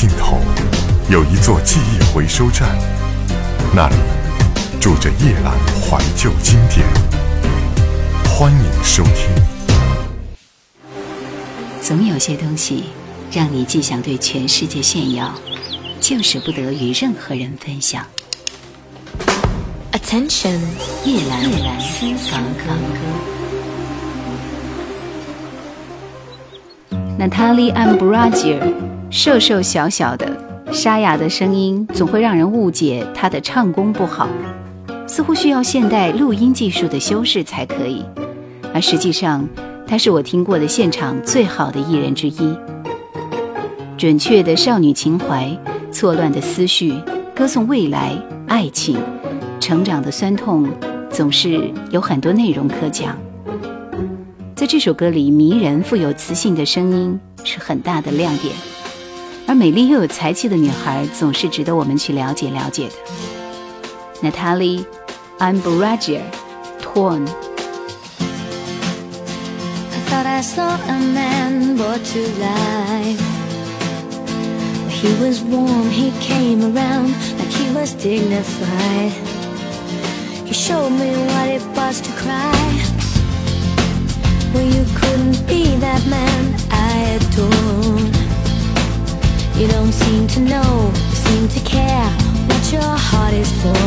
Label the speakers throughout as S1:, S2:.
S1: 尽头有一座记忆回收站，那里住着夜兰怀旧经典，欢迎收听。
S2: 总有些东西，让你既想对全世界炫耀，就舍不得与任何人分享。Attention，夜兰，夜兰，康歌。Natalie a m b r a g l i r 瘦瘦小小的，沙哑的声音总会让人误解她的唱功不好，似乎需要现代录音技术的修饰才可以。而实际上，她是我听过的现场最好的艺人之一。准确的少女情怀，错乱的思绪，歌颂未来、爱情、成长的酸痛，总是有很多内容可讲。在这首歌里，迷人富有磁性的声音是很大的亮点，而美丽又有才气的女孩总是值得我们去了解了解的。Natalie i m b r u g l i a t o r y Well, you couldn't be that man I adore. You don't seem to know, seem to care what your heart is for.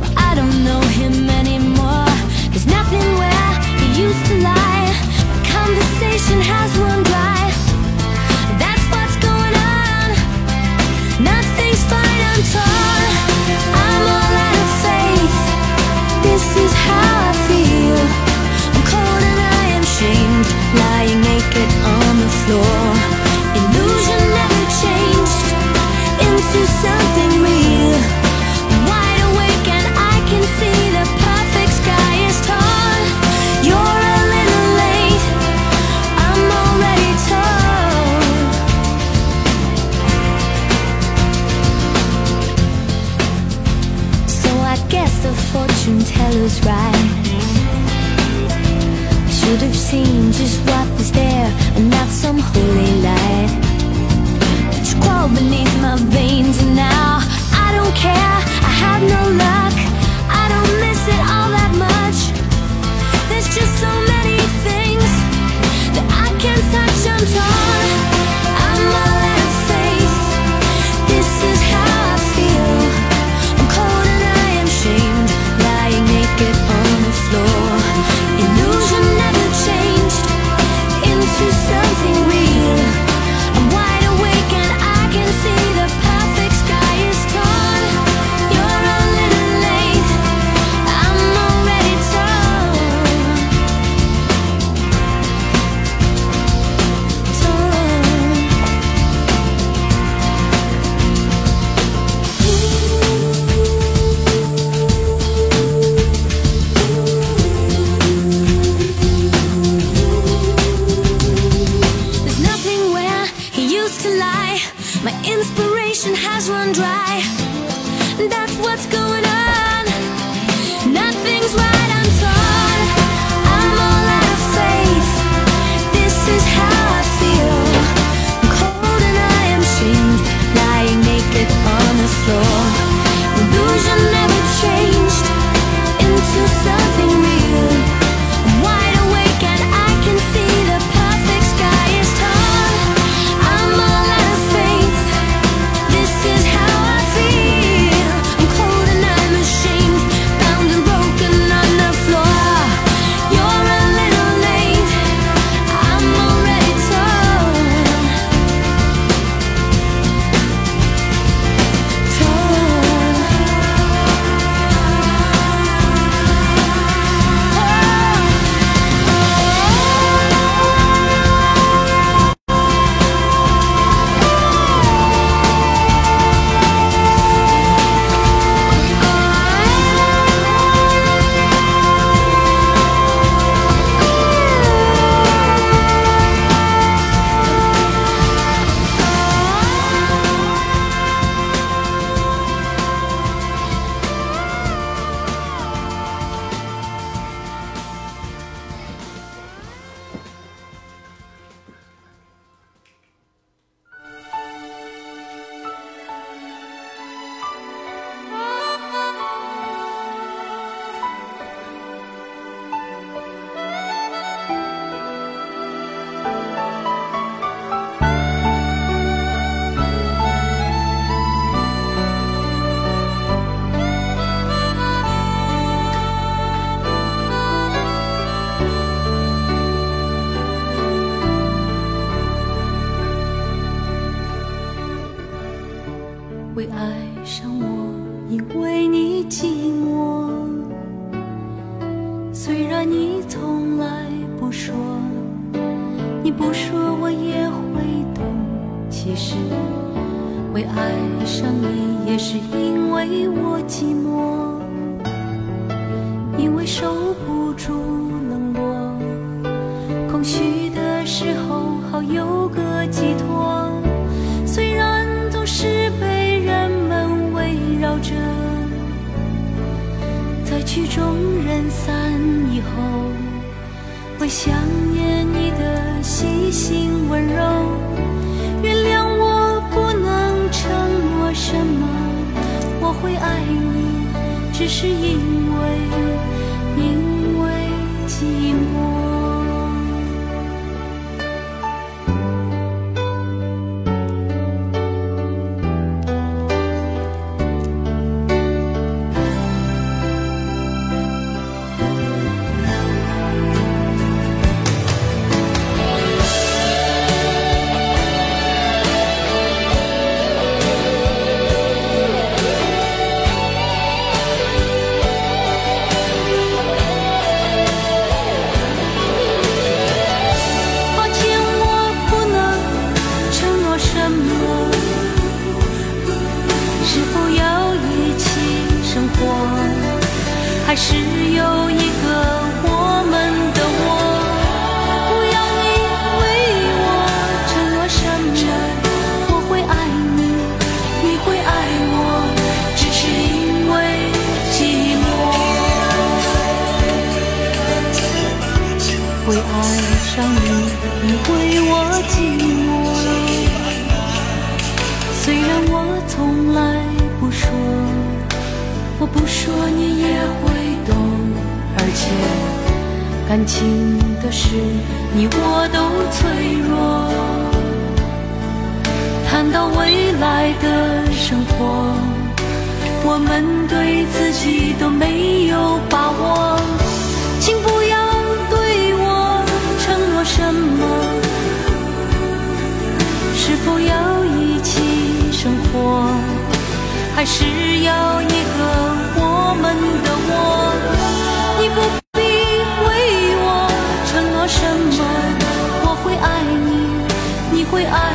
S2: Well, I don't know him anymore. There's nothing where he used to lie. conversation has run. floor. Illusion never changed into something. should have seen just what was there and not some holy light. It's crawled beneath my veins and now I don't care. I have no luck. I don't miss it all that much. There's just so 当你以为我寂寞，虽然我从来不说，我不说你也会懂。而且感情的事，你我都脆弱。谈到未来的生活，我们对自己都没有把握。进不。什么？是否要一起生活？还是要一个我们的我？你不必为我承诺什么，我会爱你，你会爱。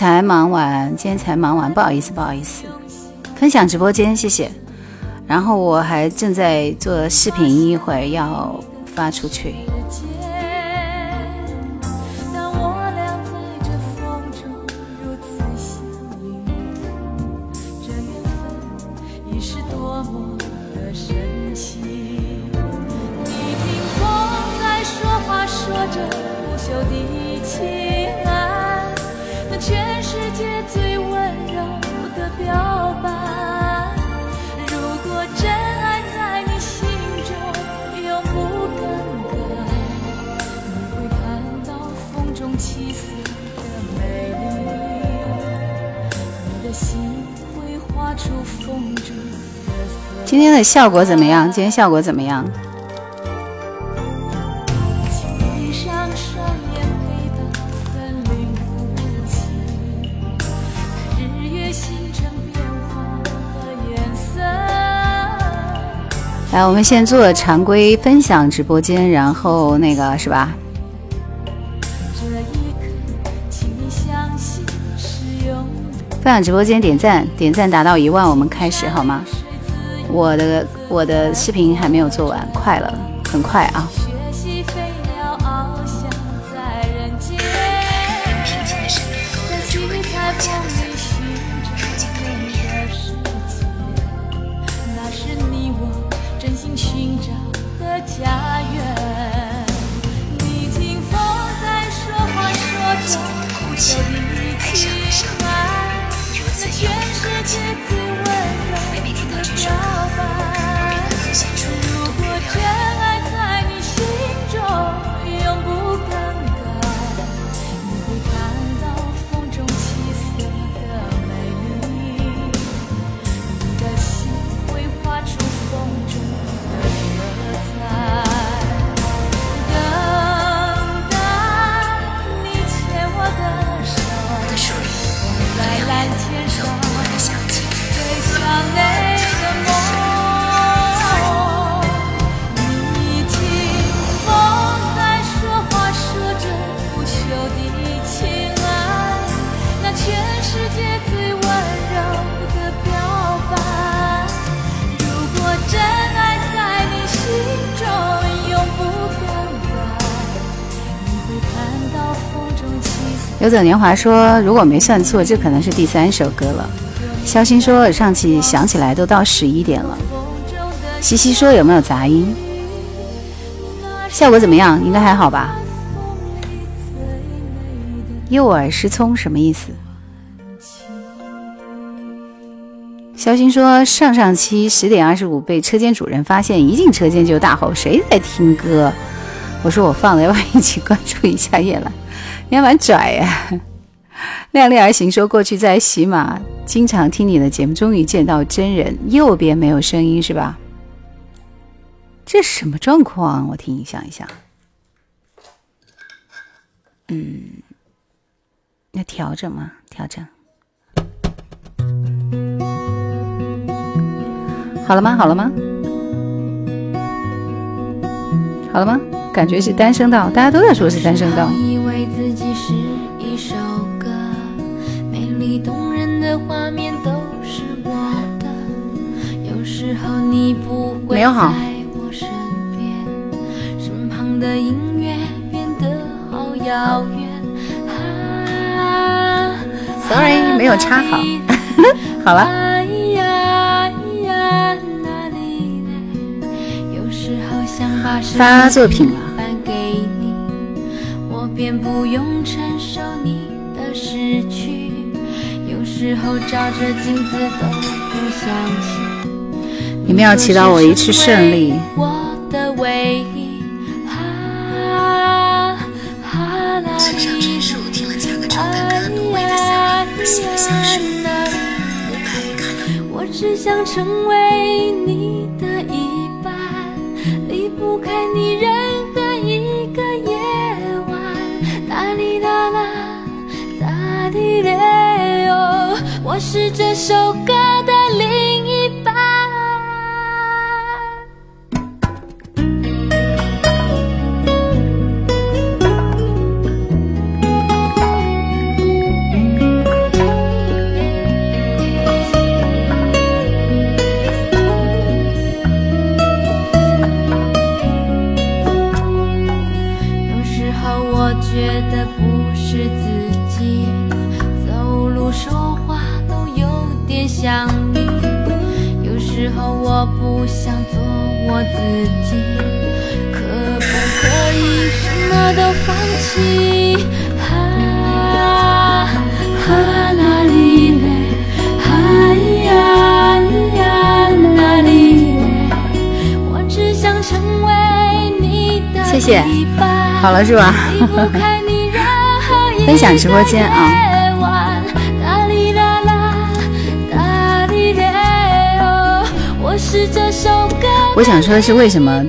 S2: 才忙完，今天才忙完，不好意思，不好意思，分享直播间，谢谢。然后我还正在做视频，一会儿要发出去。今天的效果怎么样？今天效果怎么样？来，我们先做常规分享直播间，然后那个是吧？让直播间点赞，点赞达到一万，我们开始好吗？我的我的视频还没有做完，快了，很快啊。逝年华说：“如果没算错，这可能是第三首歌了。”肖星说：“上期想起来都到十一点了。”西西说：“有没有杂音？效果怎么样？应该还好吧？”右耳失聪什么意思？肖星说：“上上期十点二十五被车间主任发现，一进车间就大吼：‘谁在听歌？’我说：‘我放了，要不要一起关注一下夜兰？”你还蛮拽呀！量力而行说过去在喜马经常听你的节目，终于见到真人。右边没有声音是吧？这什么状况？我听你想一想。嗯，要调整吗？调整。好了吗？好了吗？好了吗？感觉是单声道，大家都在说是单声道。自己是一首歌，美丽动人的画面都我没有好。Sorry，没有插好。好了。发作品了。便不用承受你的失去有时候照着镜子都不想起你们要祈祷我一次胜利
S3: 我的唯一我只想成为你的一半离不开你人是这首歌的
S4: 灵。
S2: 谢谢，好了是吧？分享直播间啊。
S4: 我
S2: 想说的是，为什么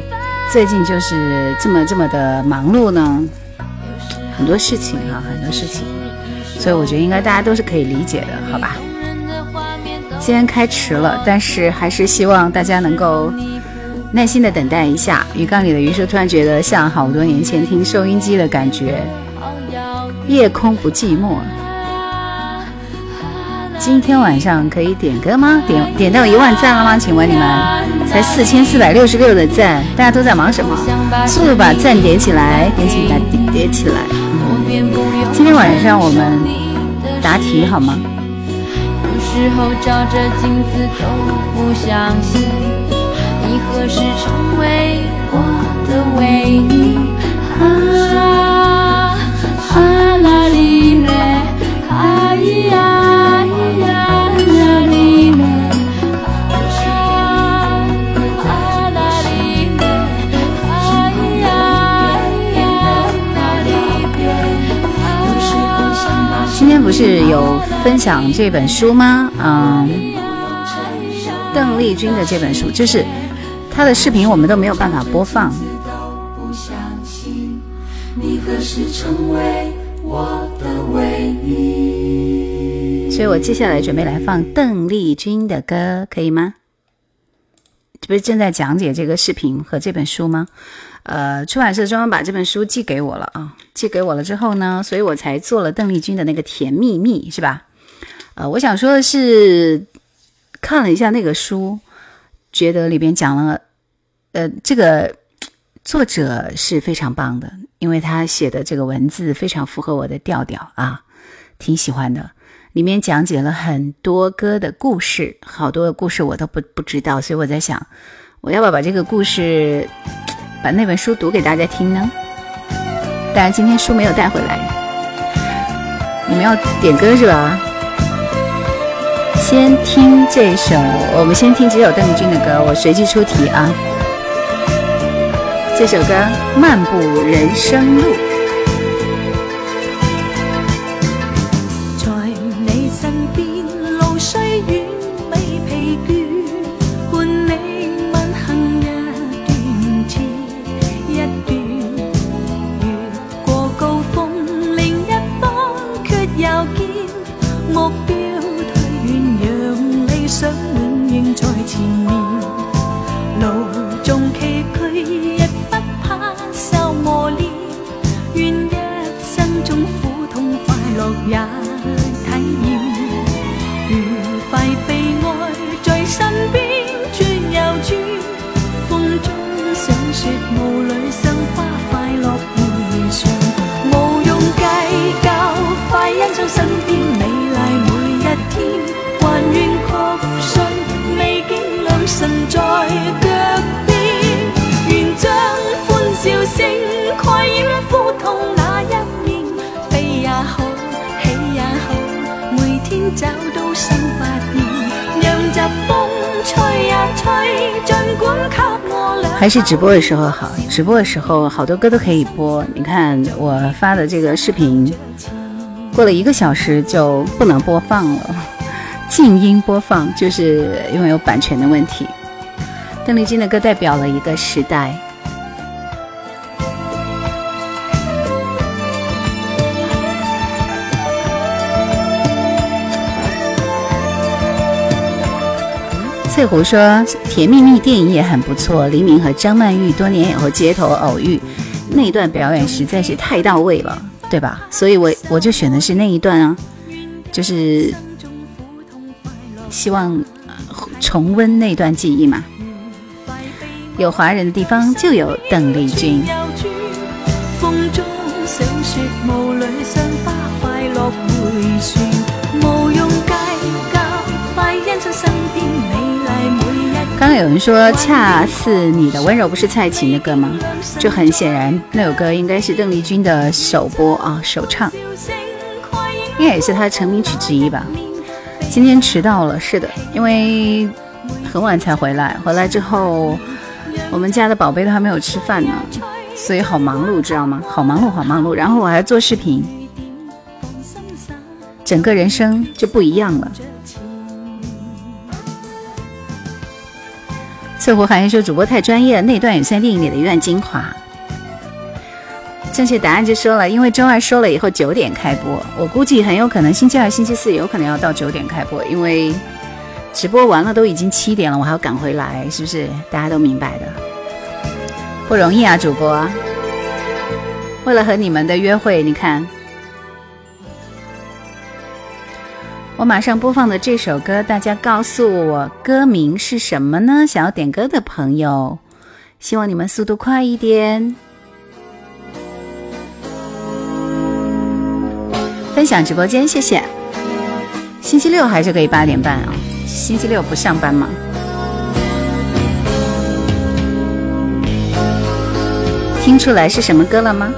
S2: 最近就是这么这么的忙碌呢？很多事情啊，很多事情，所以我觉得应该大家都是可以理解的，好吧？今天开迟了，但是还是希望大家能够耐心的等待一下。鱼缸里的鱼叔突然觉得像好多年前听收音机的感觉。夜空不寂寞。今天晚上可以点歌吗？点点到一万赞了吗？请问你们才四千四百六十六的赞，大家都在忙什么？速度把赞点起来，点起来，点起来！今天晚上我们答题好吗？是有分享这本书吗？嗯，邓丽君的这本书，就是她的视频，我们都没有办法播放。所以我接下来准备来放邓丽君的歌，可以吗？这不是正在讲解这个视频和这本书吗？呃，出版社专门把这本书寄给我了啊！寄给我了之后呢，所以我才做了邓丽君的那个《甜蜜蜜》，是吧？呃，我想说的是，看了一下那个书，觉得里边讲了，呃，这个作者是非常棒的，因为他写的这个文字非常符合我的调调啊，挺喜欢的。里面讲解了很多歌的故事，好多故事我都不不知道，所以我在想，我要不要把这个故事？把那本书读给大家听呢，但是今天书没有带回来。你们要点歌是吧？先听这首，我们先听几首邓丽君的歌，我随机出题啊。这首歌《漫步人生路》。还是直播的时候好，直播的时候好多歌都可以播。你看我发的这个视频，过了一个小时就不能播放了，静音播放，就是因为有版权的问题。邓丽君的歌代表了一个时代。翠湖说：“甜蜜蜜电影也很不错，黎明和张曼玉多年以后街头偶遇，那段表演实在是太到位了，对吧？所以我我就选的是那一段啊，就是希望重温那段记忆嘛。有华人的地方就有邓丽君。”刚刚有人说“恰似你的温柔”不是蔡琴的歌吗？就很显然，那首歌应该是邓丽君的首播啊，首唱，应该也是她成名曲之一吧。今天迟到了，是的，因为很晚才回来。回来之后，我们家的宝贝都还没有吃饭呢，所以好忙碌，知道吗？好忙碌，好忙碌。然后我还做视频，整个人生就不一样了。翠湖寒烟说：“主播太专业了，那段也算电影里的一段精华。”正确答案就说了，因为周二说了以后九点开播，我估计很有可能星期二、星期四有可能要到九点开播，因为直播完了都已经七点了，我还要赶回来，是不是？大家都明白的，不容易啊，主播。为了和你们的约会，你看。我马上播放的这首歌，大家告诉我歌名是什么呢？想要点歌的朋友，希望你们速度快一点，分享直播间，谢谢。星期六还是可以八点半啊？星期六不上班吗？听出来是什么歌了吗？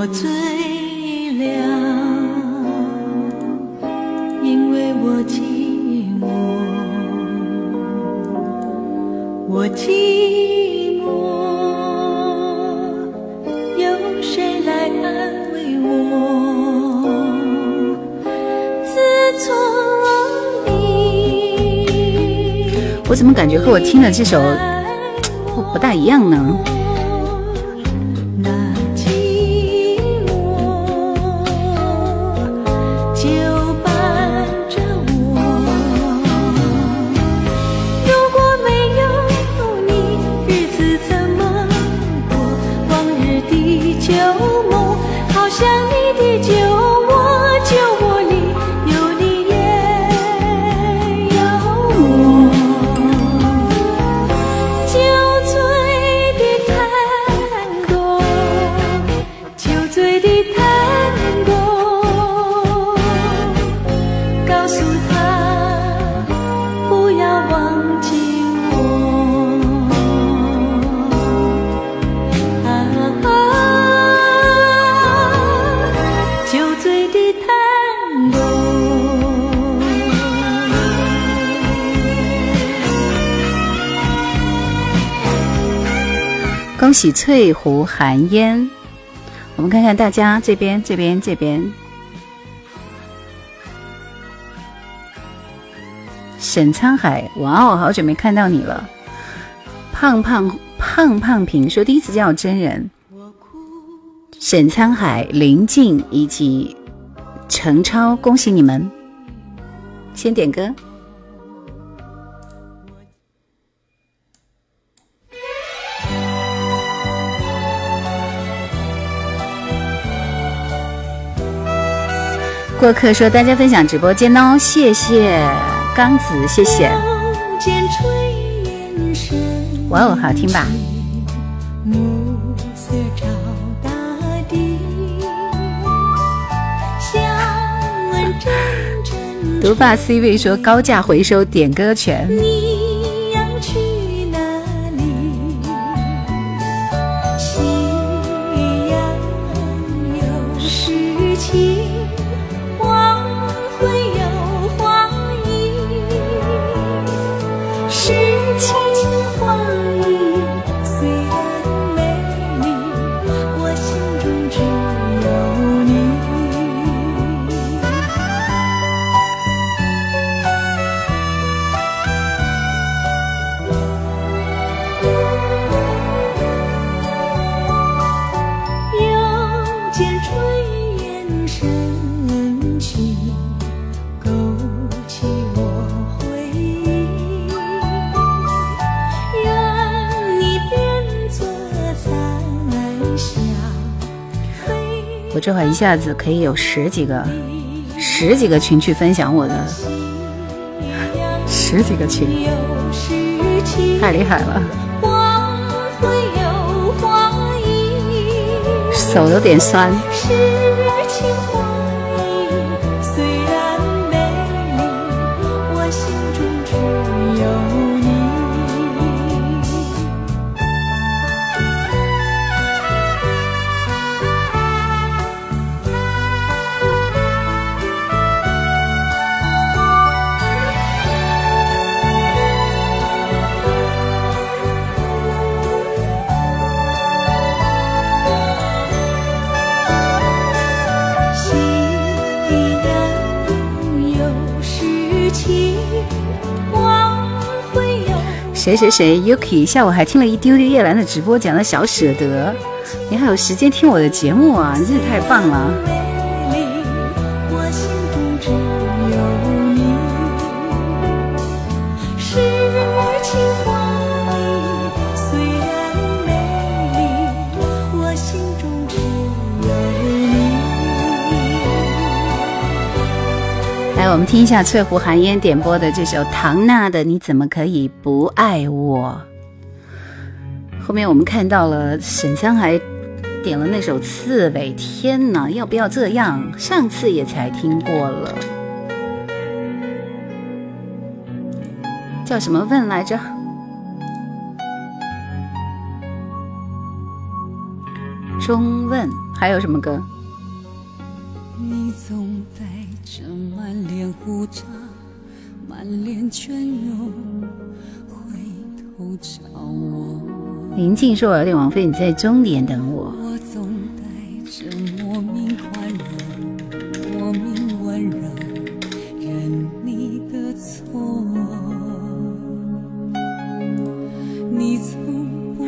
S4: 我醉了，因为我寂寞，我寂寞，有谁来安慰我？自从你，
S2: 我怎么感觉和我听的这首不不大一样呢？起翠湖寒烟，我们看看大家这边，这边，这边。沈沧海，哇哦，好久没看到你了。胖胖胖胖平说第一次见到真人。沈沧海、林静以及陈超，恭喜你们！先点歌。过客说：“大家分享直播间哦，谢谢刚子，谢谢。”哇哦，好听吧？独霸 C 位说：“高价回收点歌权。”这会一下子可以有十几个、十几个群去分享我的，十几个群，太厉害了，手有点酸。
S4: 谁谁谁 Yuki 下午还听了一丢丢叶兰的直播，讲了小舍得，你还有时间听我的节目啊！你真是太棒了。听一下翠湖寒烟点播的这首唐娜的《你怎么可以不爱我》。后面我们看到了沈江还点了那首《刺猬》，天呐，要不要这样？上次也才听过了，叫什么问来着？中问还有什么歌？
S5: 你总满脸倦容，回头找我。
S4: 宁静说：“我有点王菲，你在终点等我。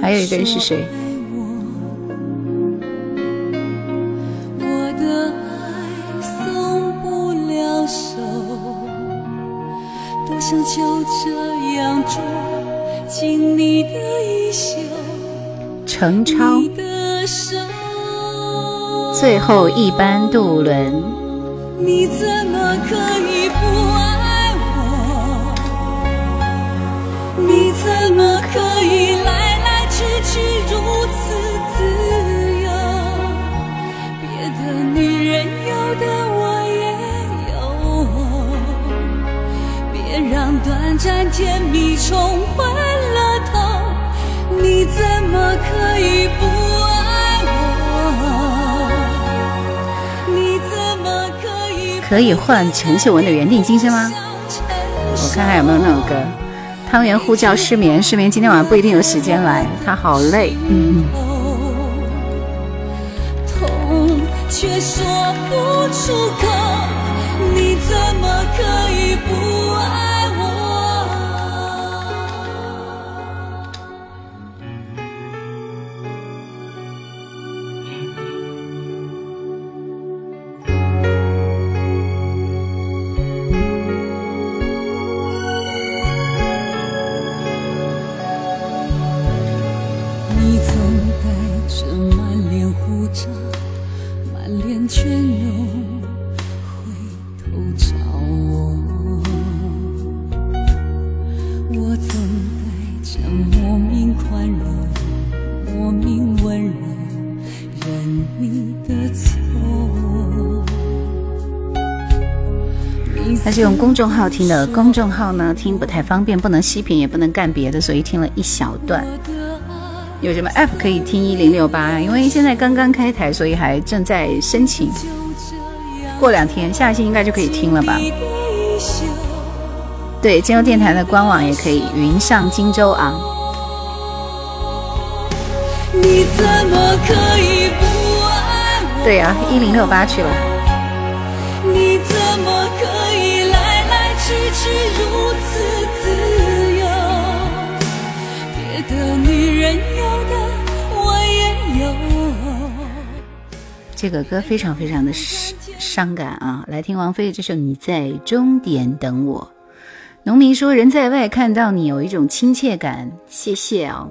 S4: 还有一个人是谁？
S5: 紧你的衣袖，
S4: 程超。最后一班渡轮。
S5: 你怎么可以不爱我？你怎么可以来来去去如此自由？别的女人有的我也有，别让短暂甜蜜冲昏。怎么可以不爱我？可以？
S4: 换陈秀文的原定今生吗？我看看有没有那首歌。汤圆呼叫失眠，失眠今天晚上不一定有时间来，他好累。嗯。公众号听的，公众号呢听不太方便，不能息屏，也不能干别的，所以听了一小段。有什么 app 可以听一零六八？因为现在刚刚开台，所以还正在申请，过两天下一星期应该就可以听了吧。对，金州电台的官网也可以，云上荆州啊。
S5: 你怎么可以不爱我？
S4: 对呀，一零六八去了。
S5: 是如此自由，别的女人有的我也有。
S4: 这个歌非常非常的伤感啊！来听王菲的这首《你在终点等我》。农民说人在外看到你有一种亲切感，谢谢
S2: 哦。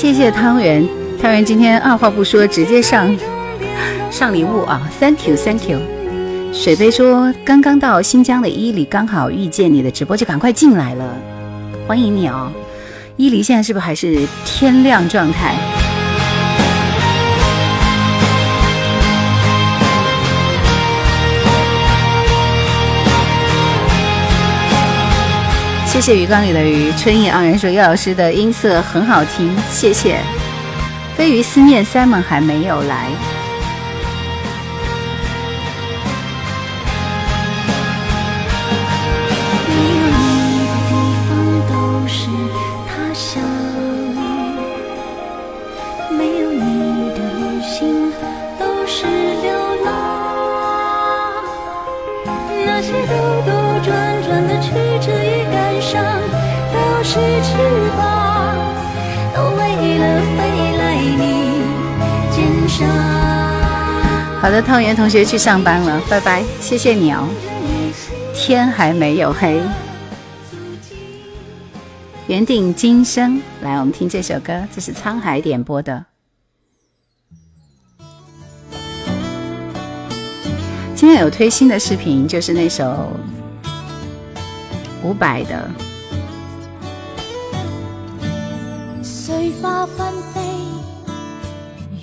S4: 谢谢汤圆，汤圆今天二话不说直接上上礼物啊！Thank you, Thank you。水杯说刚刚到新疆的伊犁，刚好遇见你的直播就赶快进来了，欢迎你哦。伊犁现在是不是还是天亮状态？谢谢鱼缸里的鱼，春意盎然说叶老师的音色很好听，谢谢。飞鱼思念 Simon 还没有来。好的，汤圆同学去上班了，拜拜，谢谢你哦。天还没有黑，缘定今生，来我们听这首歌，这是沧海点播的。今天有推新的视频，就是那首伍佰的。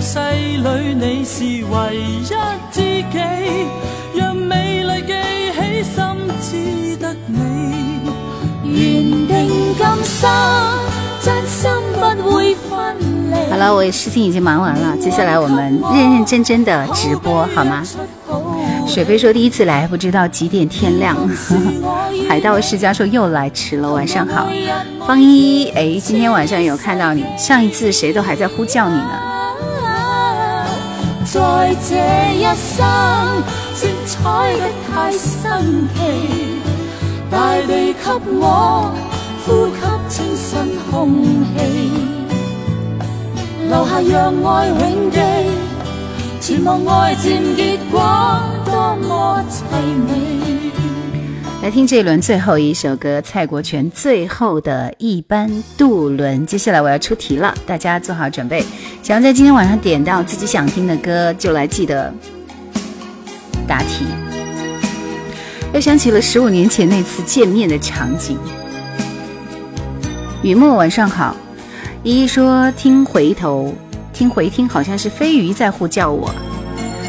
S4: 世你
S6: 你。是
S7: 唯一知己，起心得
S4: 好了，我事情已经忙完了，接下来我们认认真真的直播，好吗？雪飞说第一次来，不知道几点天亮。海盗世家说又来迟了，晚上好。方一，哎，今天晚上有看到你，上一次谁都还在呼叫你呢。
S6: 在这一生，精彩得太新奇。大地给我呼吸清新空气，留下让爱永记，前望爱渐结果多么凄美。
S4: 来听这一轮最后一首歌，蔡国权最后的一班渡轮。接下来我要出题了，大家做好准备。想要在今天晚上点到自己想听的歌，就来记得答题。又想起了十五年前那次见面的场景。雨墨，晚上好。依依说听回头听回听，好像是飞鱼在呼叫我。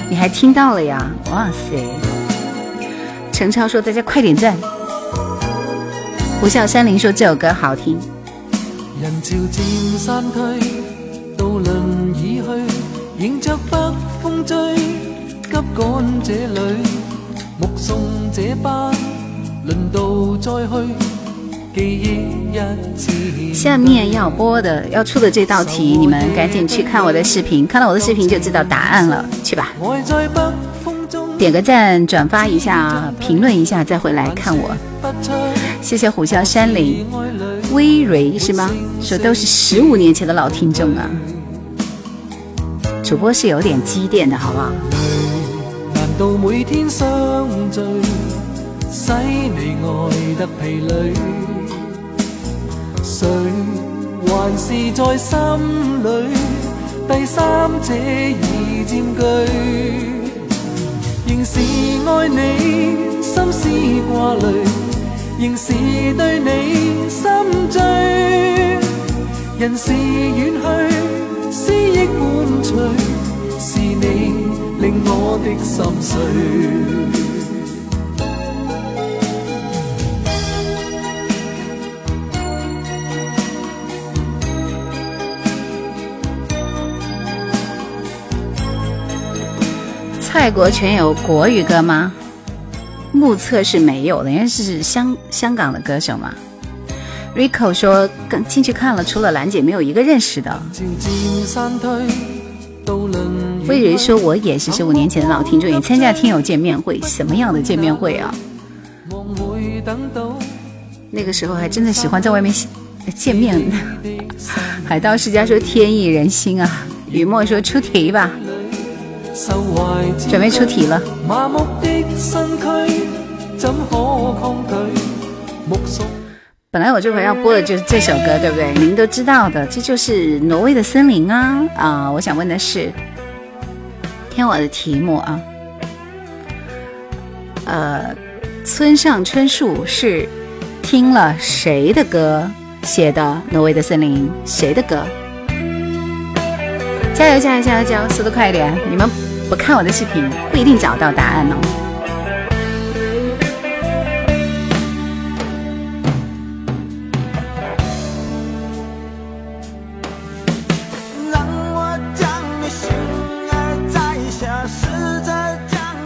S4: 你还听到了呀？哇塞！陈超说：“大家快点赞！”胡笑山林说：“这首歌好
S7: 听。”
S4: 下面要播的、要出的这道题，你们赶紧去看我的视频，看了我的视频就知道答案了。去吧。点个赞，转发一下，评论一下，再回来看我。谢谢虎啸山林，微蕊是吗？说都是十五年前的老听众啊，主播是有点积淀的，好不好？
S7: 是在心第三者已仍是爱你，心思挂虑，仍是对你心醉。人是远去，思忆伴随，是你令我的心碎。
S4: 泰国全有国语歌吗？目测是没有的，因为是香香港的歌手嘛。Rico 说，刚进去看了，除了兰姐，没有一个认识的。微蕊说，我也是十五年前的老听众，也参加听友见面会，什么样的见面会啊？那个时候还真的喜欢在外面见面。海盗世家说，天意人心啊。雨墨说，出题吧。准备出题了。本来我这回要播的就是这首歌，对不对？你们都知道的，这就是《挪威的森林》啊！啊，我想问的是，听我的题目啊，呃，村上春树是听了谁的歌写的《挪威的森林》？谁的歌？加油加油加油加油！速度快一点。你们不看我的视频，不一定找到答案哦。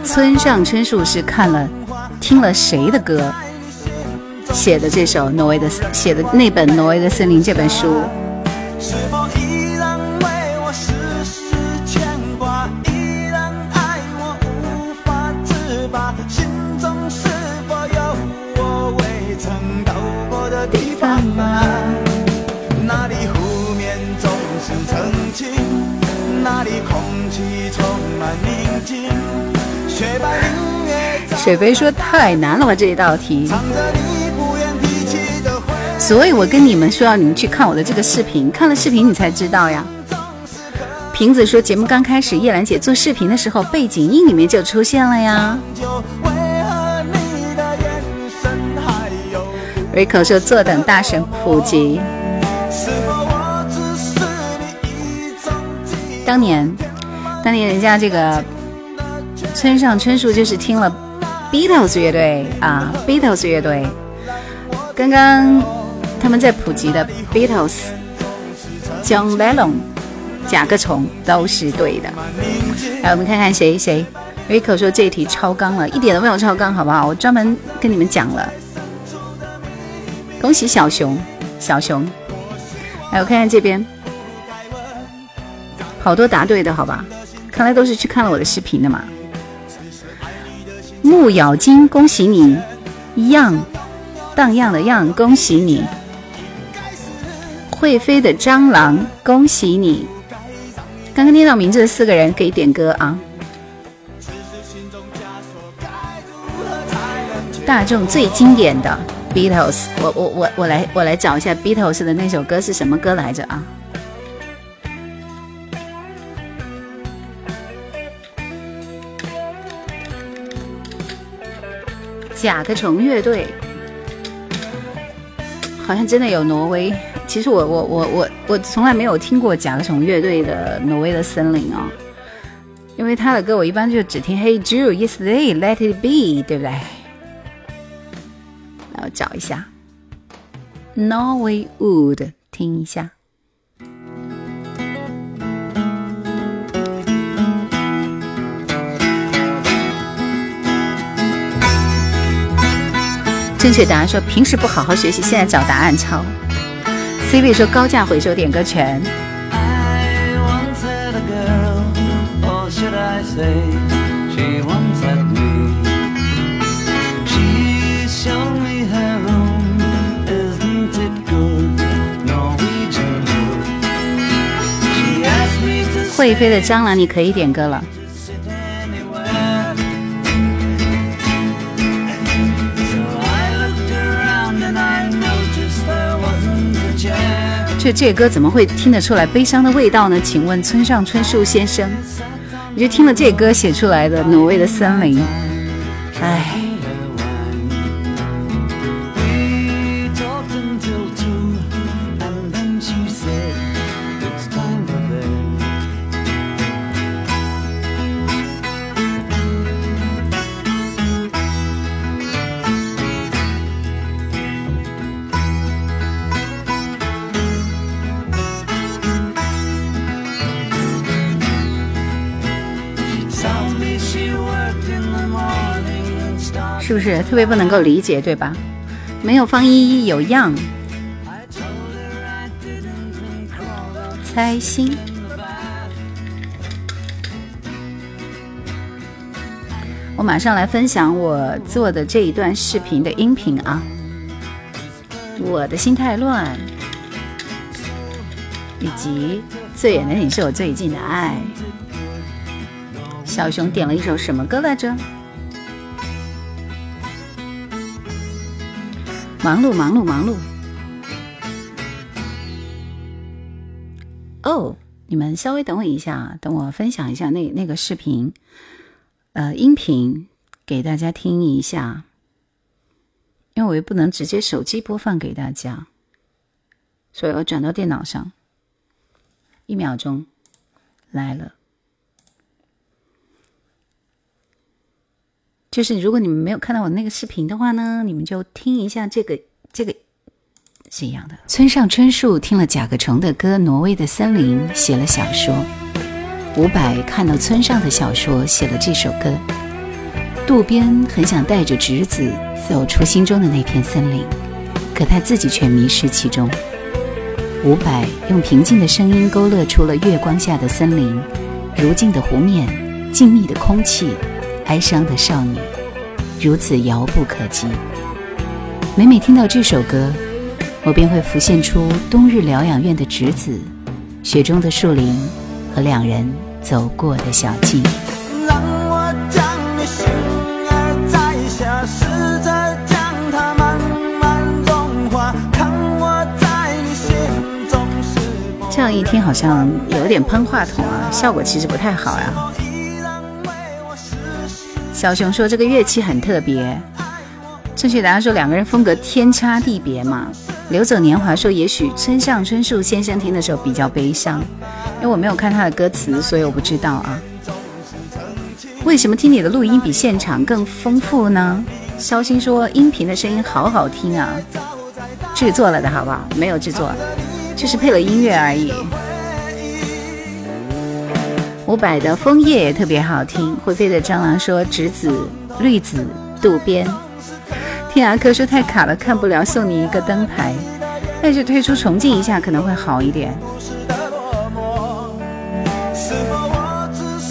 S4: 村上春树是看了、听了谁的歌写的这首《挪威的》写的那本《挪威的森林》这本书。水杯说：“太难了吧，这一道题。”所以，我跟你们说，你们去看我的这个视频，看了视频你才知道呀。瓶子说：“节目刚开始，叶兰姐做视频的时候，背景音里面就出现了呀。” Rico 说：“坐等大神普及。”当年，当年人家这个村上春树就是听了 Beatles 乐队啊，Beatles 乐队。刚刚他们在普及的 Beatles、John Lennon、甲壳虫都是对的。来，我们看看谁谁，Rico 说这一题超纲了，一点都没有超纲，好不好？我专门跟你们讲了。恭喜小熊，小熊。来，我看看这边。好多答对的，好吧？看来都是去看了我的视频的嘛。木咬金，恭喜你！样，荡漾的漾，恭喜你！会飞的蟑螂，恭喜你！刚刚听到名字的四个人可以点歌啊！大众最经典的 Beatles，我我我我来我来找一下 Beatles 的那首歌是什么歌来着啊？甲壳虫乐队好像真的有挪威，其实我我我我我从来没有听过甲壳虫乐队的《挪威的森林》啊，因为他的歌我一般就只听《Hey Jude》《Yesterday》《Let It Be》，对不对？来，我找一下《Norway Wood》，听一下。正确答案说：平时不好好学习，现在找答案抄。c 位说：高价回收点歌权。会飞的蟑螂，你可以点歌了。就这歌怎么会听得出来悲伤的味道呢？请问村上春树先生，你就听了这歌写出来的《挪威的森林》，唉。是特别不能够理解，对吧？没有方依依有样。猜心，我马上来分享我做的这一段视频的音频啊。我的心太乱，以及最远的你是我最近的爱。小熊点了一首什么歌来着？忙碌，忙碌，忙碌。哦，你们稍微等我一下，等我分享一下那那个视频，呃，音频给大家听一下，因为我也不能直接手机播放给大家，所以我转到电脑上。一秒钟来了。就是如果你们没有看到我那个视频的话呢，你们就听一下这个，这个是一样的。村上春树听了甲壳虫的歌《挪威的森林》，写了小说。伍佰看到村上的小说，写了这首歌。渡边很想带着侄子走出心中的那片森林，可他自己却迷失其中。伍佰用平静的声音勾勒出了月光下的森林，如镜的湖面，静谧的空气。哀伤的少女，如此遥不可及。每每听到这首歌，我便会浮现出冬日疗养院的侄子，雪中的树林和两人走过的小径。这样一听好像有点喷话筒啊，效果其实不太好呀。小熊说：“这个乐器很特别。”确答达说：“两个人风格天差地别嘛。”流走年华说：“也许村上春树先生听的时候比较悲伤，因为我没有看他的歌词，所以我不知道啊。”为什么听你的录音比现场更丰富呢？肖星说：“音频的声音好好听啊，制作了的好不好？没有制作，就是配了音乐而已。”伍佰的枫叶也特别好听。会飞的蟑螂说：栀子、绿子、渡边。天涯客说太卡了，看不了，送你一个灯牌。但是退出重进一下可能会好一点。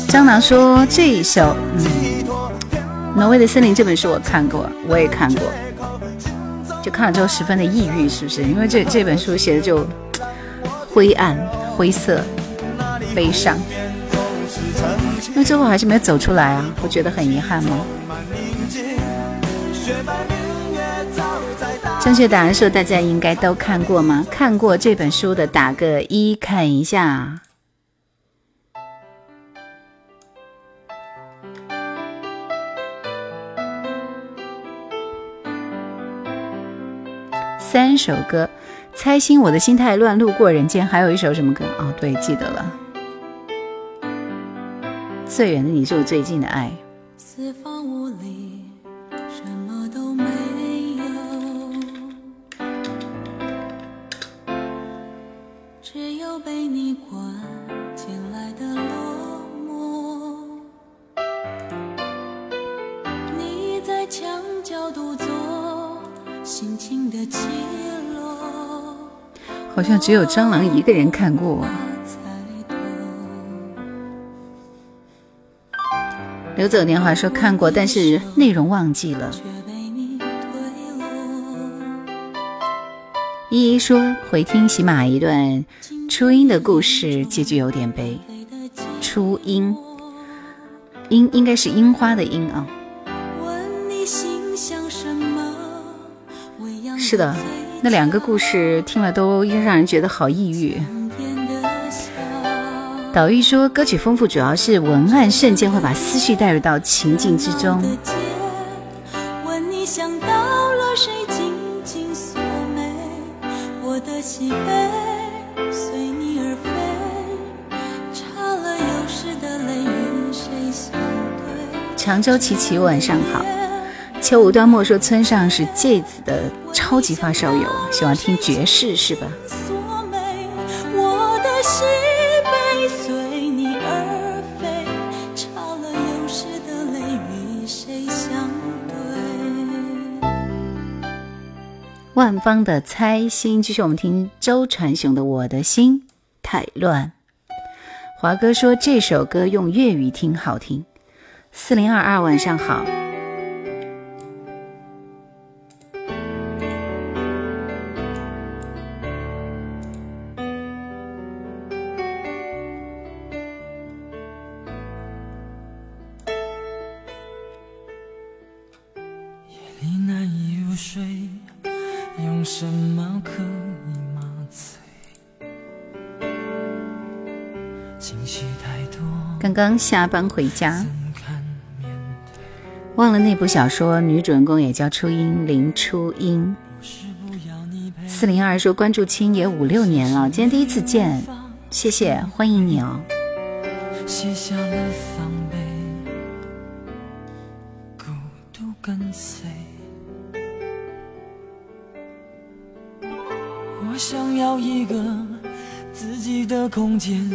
S4: 蟑螂说这一首，嗯，挪威的森林这本书我看过，我也看过，就看了之后十分的抑郁，是不是？因为这这本书写的就灰暗、灰色、悲伤。那最后还是没有走出来啊，不觉得很遗憾吗？正确答案是大家应该都看过吗？看过这本书的打个一，看一下。三首歌，猜心，我的心态乱，路过人间，还有一首什么歌哦，对，记得了。最远的你是我最近的爱。四方什么都没有，只有被你关进来的落寞，你在墙角独坐，心情的起落。好像只有蟑螂一个人看过。我。刘总电话说看过，但是内容忘记了。依依说回听喜马一段初音的故事，结局有点悲。初音，音应该是樱花的樱啊。是的，那两个故事听了都让人觉得好抑郁。岛玉说，歌曲丰富主要是文案瞬间会把思绪带入到情境之中。我的喜悲随你而飞，常州琪琪，晚上好。秋无端末说，村上是芥子的超级发烧友，喜欢听爵士，是吧？万芳的《猜心》，继续我们听周传雄的《我的心太乱》。华哥说这首歌用粤语听好听。四零二二晚上好。刚下班回家，忘了那部小说，女主人公也叫初音，林初音。四零二说关注青也五六年了，今天第一次见，谢谢，欢迎你哦。
S7: 孤独跟随。我想要一个自己的空间。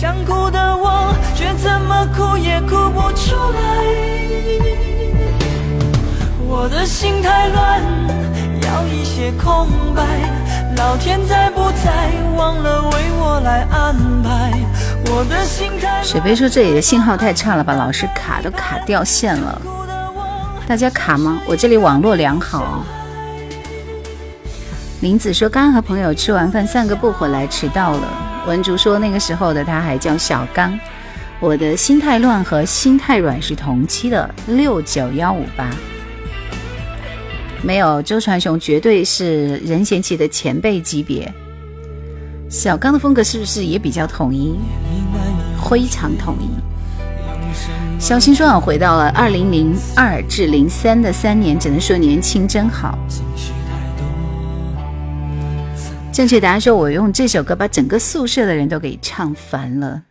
S7: 想哭的我，却怎么哭也哭不出来。我的心太乱，要一些空白。老天在不在，忘了为我来安排。我的心太
S4: 水杯说这里的信号太差了吧，老是卡，都卡掉线了。大家卡吗？我这里网络良好。林子说刚和朋友吃完饭散个步回来，迟到了。文竹说：“那个时候的他还叫小刚，《我的心太乱》和《心太软》是同期的六九幺五八。”没有，周传雄绝对是任贤齐的前辈级别。小刚的风格是不是也比较统一？非常统一。小新说：“要回到了二零零二至零三的三年，只能说年轻真好。”正确答案是我用这首歌把整个宿舍的人都给唱烦了。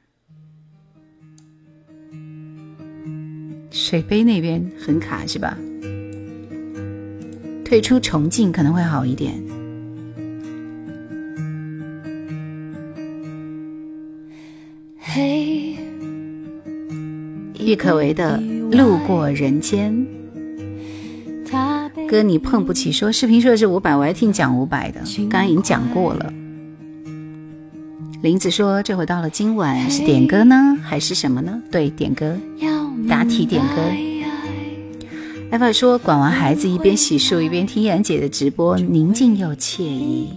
S4: 水杯那边很卡是吧？退出重进可能会好一点。
S6: 嘿，
S4: 郁可唯的《路过人间》。哥，你碰不起。说视频说的是五百，我还听讲五百的。刚刚已经讲过了。林子说，这回到了今晚，是点歌呢，还是什么呢？对，点歌，答题点歌。艾发说，管完孩子，一边洗漱一边听妍姐的直播，宁静又惬意。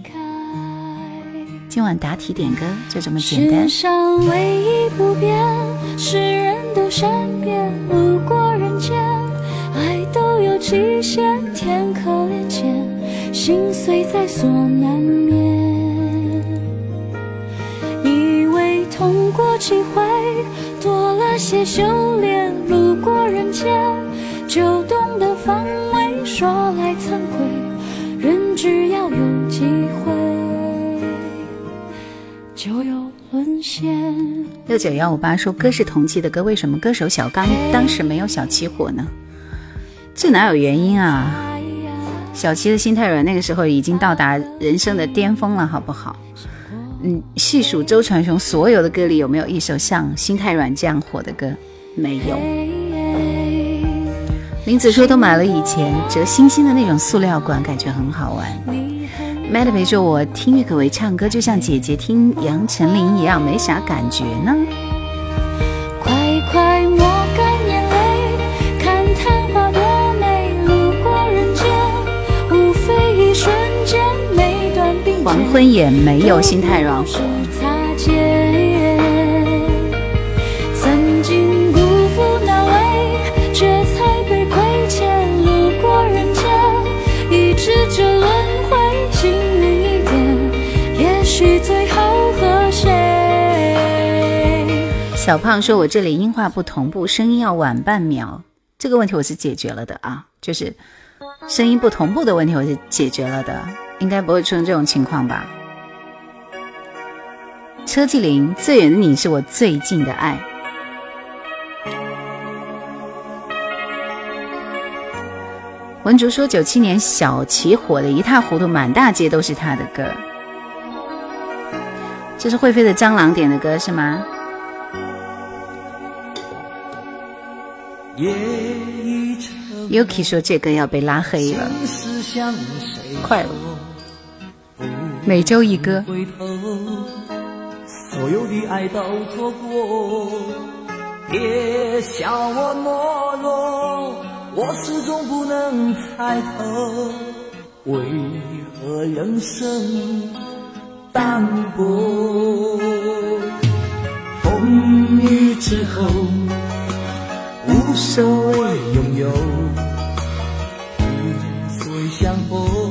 S4: 今晚答题点歌就这么简单。
S6: 极限天可怜见心碎在所难免以为痛过几回多了些修炼路过人间就懂得防卫说来惭愧人只要有机会就有沦陷
S4: 六九幺五八说歌是同期的歌为什么歌手小刚当时没有小七火呢这哪有原因啊？小七的心太软，那个时候已经到达人生的巅峰了，好不好？嗯，细数周传雄所有的歌里，有没有一首像《心太软》这样火的歌？没有。林子说都买了以前折星星的那种塑料管，感觉很好玩。m 麦丽，别说我听郁可唯唱歌，就像姐姐听杨丞琳一样，没啥感觉呢。黄昏也没有心太软。小胖说：“我这里音画不同步，声音要晚半秒。”这个问题我是解决了的啊，就是声音不同步的问题我是解决了的。应该不会出现这种情况吧？车继林，《最远的你》是我最近的爱。文竹说，九七年小齐火的一塌糊涂，满大街都是他的歌。这是会飞的蟑螂点的歌是吗？Yuki 说这歌要被拉黑了，快了。每周一歌所有的爱都错过别笑我懦弱我始终不能猜透为何人生淡薄风雨之后无所谓拥有萍水相逢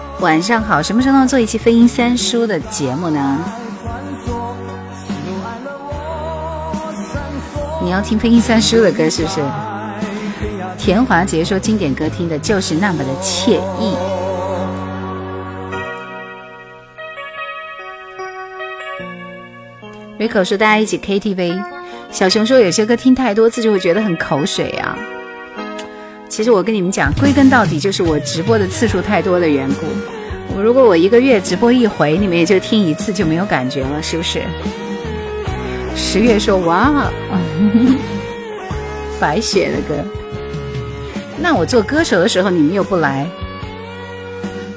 S4: 晚上好，什么时候做一期飞鹰三叔的节目呢？你要听飞鹰三叔的歌是不是？田华杰说经典歌听的就是那么的惬意。c 可说大家一起 KTV，小熊说有些歌听太多次就会觉得很口水啊。其实我跟你们讲，归根到底就是我直播的次数太多的缘故。我如果我一个月直播一回，你们也就听一次就没有感觉了，是不是？十月说：“哇，白雪的歌。”那我做歌手的时候你们又不来。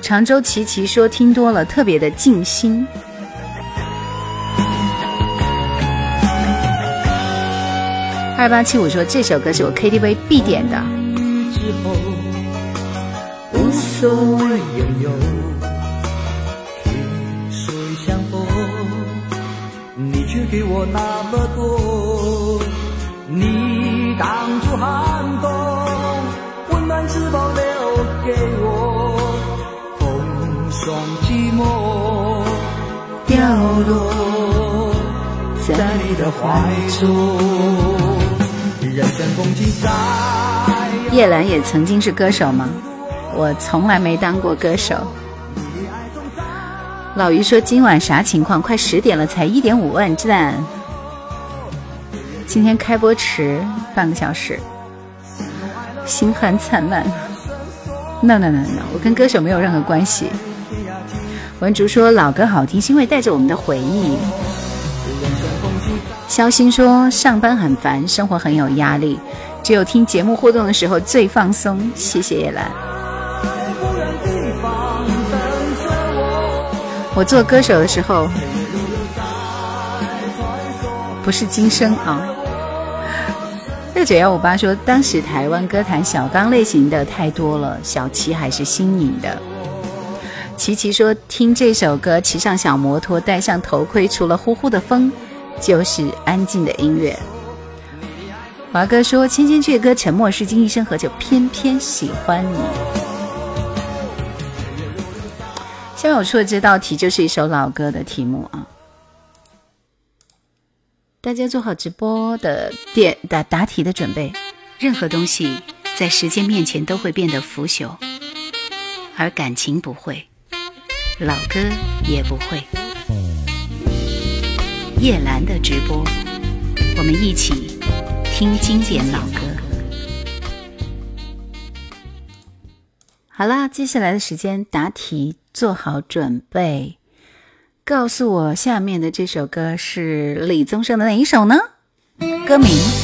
S4: 常州琪琪说：“听多了特别的静心。”二八七五说：“这首歌是我 KTV 必点的。”无所谓拥有，萍水相逢，你却给我那么多。你挡住寒冬，温暖只保留给我，风霜寂寞，凋落在你的怀中。叶兰也曾经是歌手吗？我从来没当过歌手。老于说今晚啥情况？快十点了，才一点五万赞。今天开播迟半个小时。心寒灿烂。no no no no，我跟歌手没有任何关系。文竹说老歌好听，是因为带着我们的回忆。肖鑫说：“上班很烦，生活很有压力，只有听节目互动的时候最放松。”谢谢叶兰。我做歌手的时候，不是今生啊。六九幺五八说：“当时台湾歌坛小刚类型的太多了，小齐还是新颖的。”琪琪说：“听这首歌，骑上小摩托，戴上头盔，除了呼呼的风。”就是安静的音乐。华哥说：“千千阙歌，沉默是金，一生何求，偏偏喜欢你。”下面我出的这道题就是一首老歌的题目啊！大家做好直播的点答答题的准备。任何东西在时间面前都会变得腐朽，而感情不会，老歌也不会。叶兰的直播，我们一起听经典老歌。好啦，接下来的时间答题，做好准备，告诉我下面的这首歌是李宗盛的哪一首呢？歌名。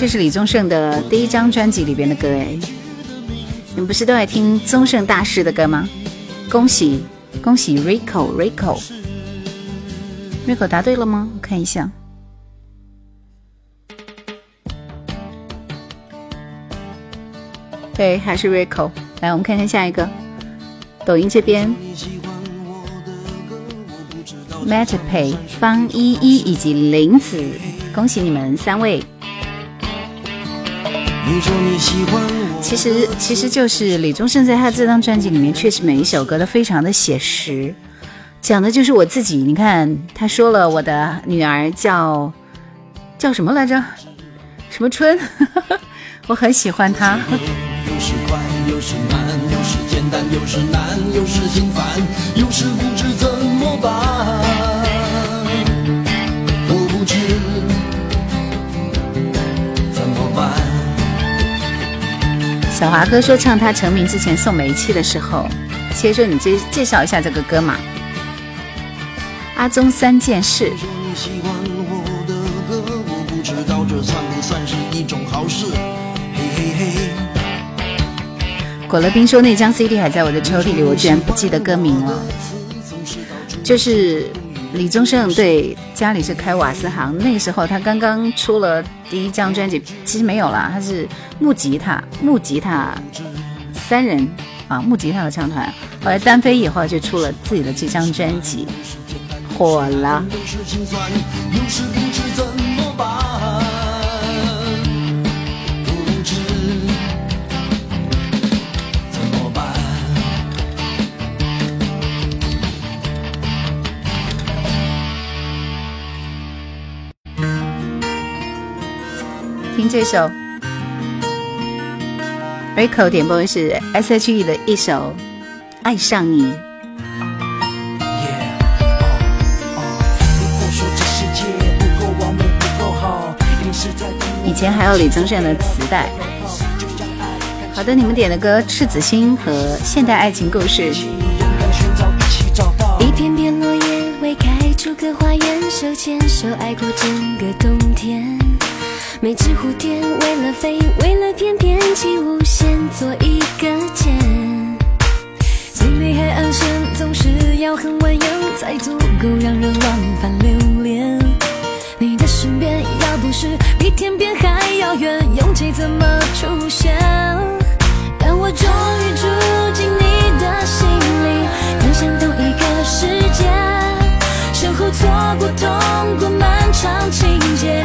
S4: 这是李宗盛的第一张专辑里边的歌哎，你们不是都爱听宗盛大师的歌吗？恭喜恭喜，Rico Rico，Rico 答对了吗？看一下，对，还是 Rico。来，我们看看下一个，抖音这边 m a t a Pay 方依依以及林子，恭喜你们三位。其实，其实就是李宗盛在他这张专辑里面，确实每一首歌都非常的写实，讲的就是我自己。你看，他说了，我的女儿叫叫什么来着？什么春？我很喜欢他。
S7: 有有有时时时难，不知怎么办。
S4: 小华哥说唱他成名之前送煤气的时候，先生，你介介绍一下这个歌嘛。阿宗三件事。果乐冰说那张 CD 还在我的抽屉里，我居然不记得歌名了，就是。李宗盛对家里是开瓦斯行，那个时候他刚刚出了第一张专辑，其实没有啦，他是木吉他，木吉他三人啊，木吉他的唱团，后来单飞以后就出了自己的这张专辑，火了。这首，Rico 点播的是 SHE 的一首《爱上你》。以前还有李宗盛的磁带。好的，你们点的歌《赤子心》和《现代爱情故事》。
S7: 一
S2: 片片落叶未开，出个花园手牵手爱过整个冬天。每只蝴蝶为了飞，为了翩翩起舞，先做一个茧。最美海岸线总是要很蜿蜒，才足够让人往返留恋。你的身边要不是比天边还遥远，勇气怎么出现？当我终于住进你的心里，分享同一个世界，身后错过痛过漫长情节。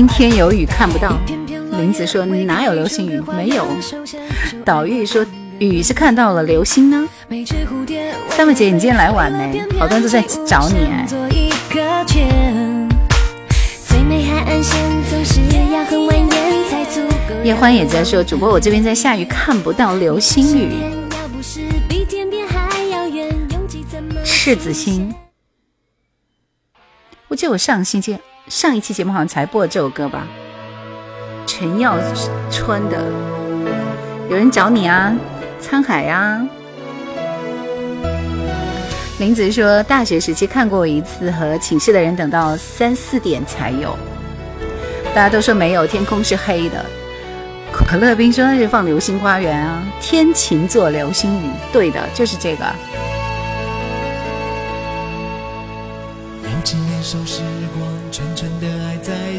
S4: 今天有雨，看
S7: 不
S4: 到。林子说你哪有流星雨？没有。岛玉说雨是看到了流星呢。三木姐，你今天来晚没？好多人都在找你哎。叶欢也在说主播，我这边在下雨，看不到流星雨。赤子心，我记得我上个星期。上一期节目好像才播这首歌吧，陈耀川的。有人找你啊，沧海啊。林子说大学时期看过一次，和寝室的人等到三四点才有。大家都说没有，天空是黑的。可乐冰说那是放《流星花园》啊，天琴做流星雨，对的，就是这个。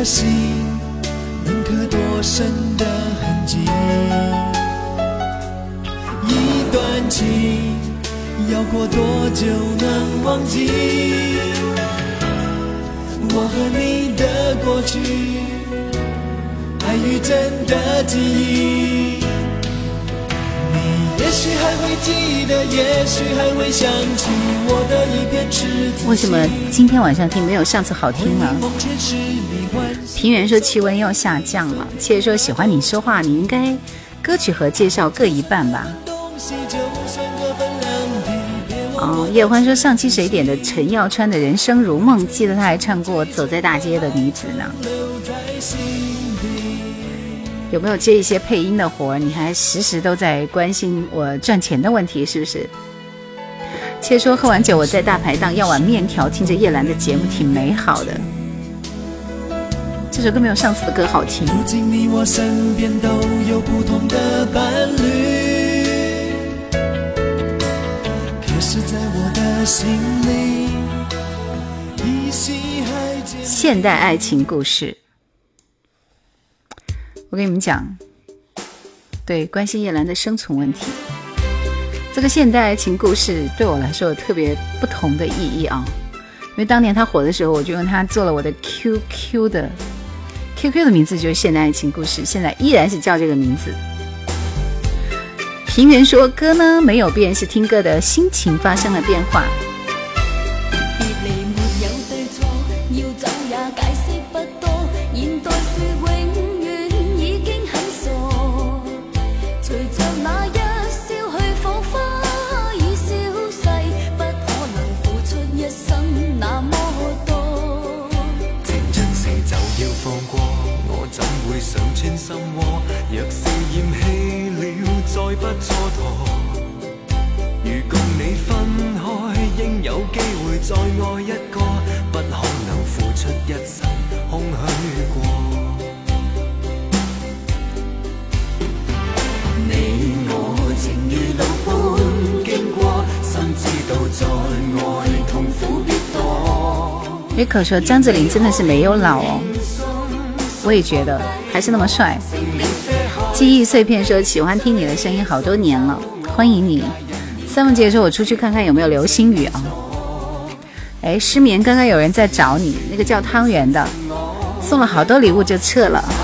S8: 的心能刻多深的痕迹？一段情要过多久能忘记？我和你的过去，爱与真的记忆。也也许许还还会会记得，想起
S4: 为什么今天晚上听没有上次好听了？平原说气温要下降了。且说喜欢你说话，你应该歌曲和介绍各一半吧。哦，叶欢说上期谁点的？陈耀川的《人生如梦》，记得他还唱过《走在大街的女子》呢。有没有接一些配音的活？你还时时都在关心我赚钱的问题，是不是？且说喝完酒，我在大排档要碗面条，听着叶兰的节目，挺美好的。这首歌没有上次的歌好听。现代爱情故事。我跟你们讲，对关心叶兰的生存问题，这个现代爱情故事对我来说有特别不同的意义啊！因为当年他火的时候，我就用它做了我的 QQ 的 QQ 的名字，就是《现代爱情故事》，现在依然是叫这个名字。平原说，歌呢没有变，是听歌的心情发生了变化。瑞可说：“张智霖真的是没有老哦，我也觉得还是那么帅。”记忆碎片说：“喜欢听你的声音好多年了，欢迎你。”三凤姐说：“我出去看看有没有流星雨啊。”哎，失眠，刚刚有人在找你，那个叫汤圆的，送了好多礼物就撤了。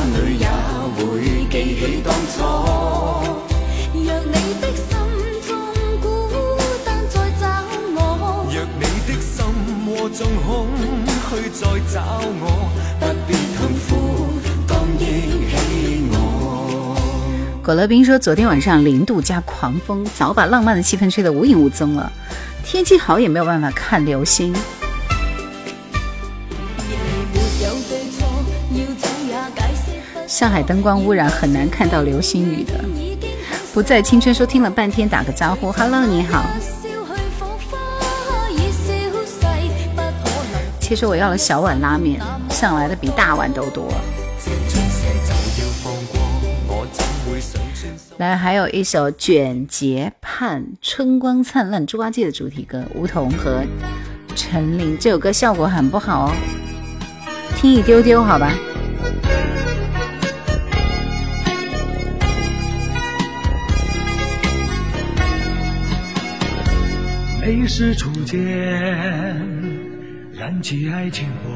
S4: 果乐冰说：“昨天晚上零度加狂风，早把浪漫的气氛吹得无影无踪了。天气好也没有办法看流星。”上海灯光污染很难看到流星雨的。不在青春说听了半天，打个招呼，Hello，你好。其实我要了小碗拉面，上来的比大碗都多。来，还有一首《卷睫盼》，春光灿烂，猪八戒的主题歌，吴彤和陈琳。这首歌效果很不好哦，听一丢丢，好吧。
S7: 美食初见，燃起爱情火。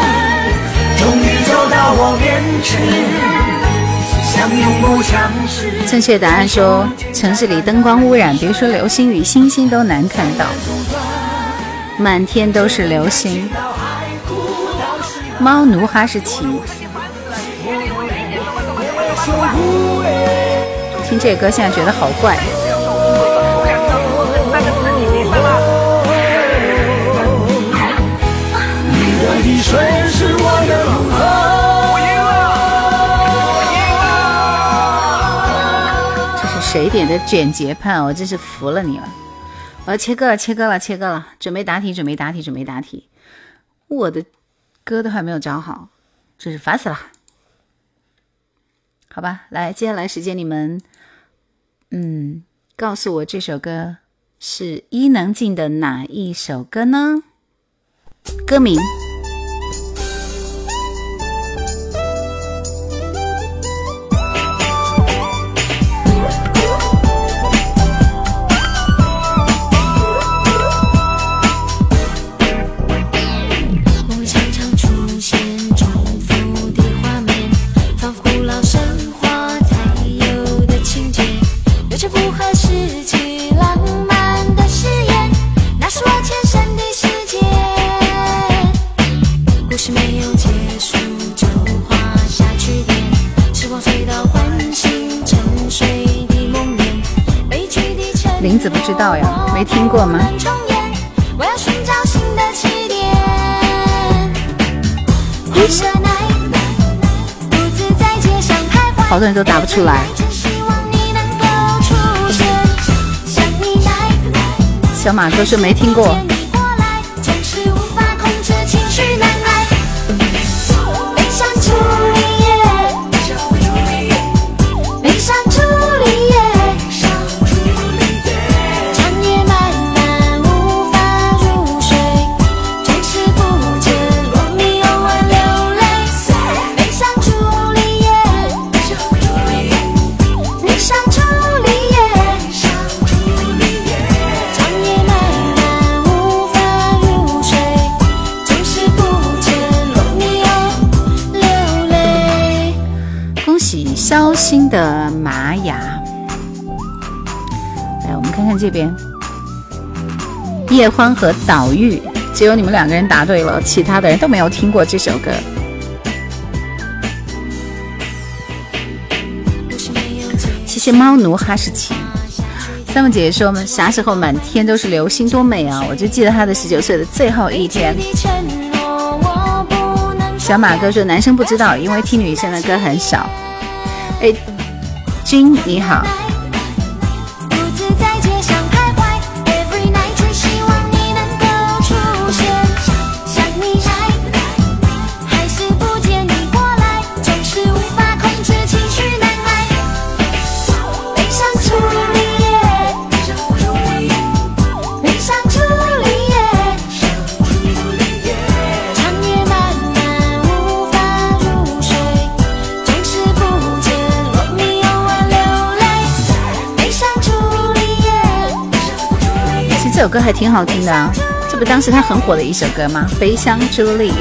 S7: 我
S8: 变
S9: 成
S2: 正确答案说：城市里灯光污染，别说流星雨、星星都难看到，满天都是流星。猫奴哈士奇，听这歌现在觉得好怪。
S9: 你的的是我
S2: 永恒。谁点的卷睫盼，我真是服了你了！我要切割了，切割了，切割了！准备答题，准备答题，准备答题！我的歌都还没有找好，真是烦死了。好吧，来，接下来时间你们，嗯，告诉我这首歌是伊能静的哪一首歌呢？歌名。知道呀？没听过吗？好多人都答不出来。小马说是没听过。的玛雅，来，我们看看这边，叶欢和岛玉，只有你们两个人答对了，其他的人都没有听过这首歌。谢谢猫奴哈士奇。三木姐姐说嘛，啥时候满天都是流星，多美啊！我就记得她的十九岁的最后一天。小马哥说，男生不知道，因为听女生的歌很少。哎。金，你好。这首歌还挺好听的，这不当时他很火的一首歌吗？《悲伤朱丽》，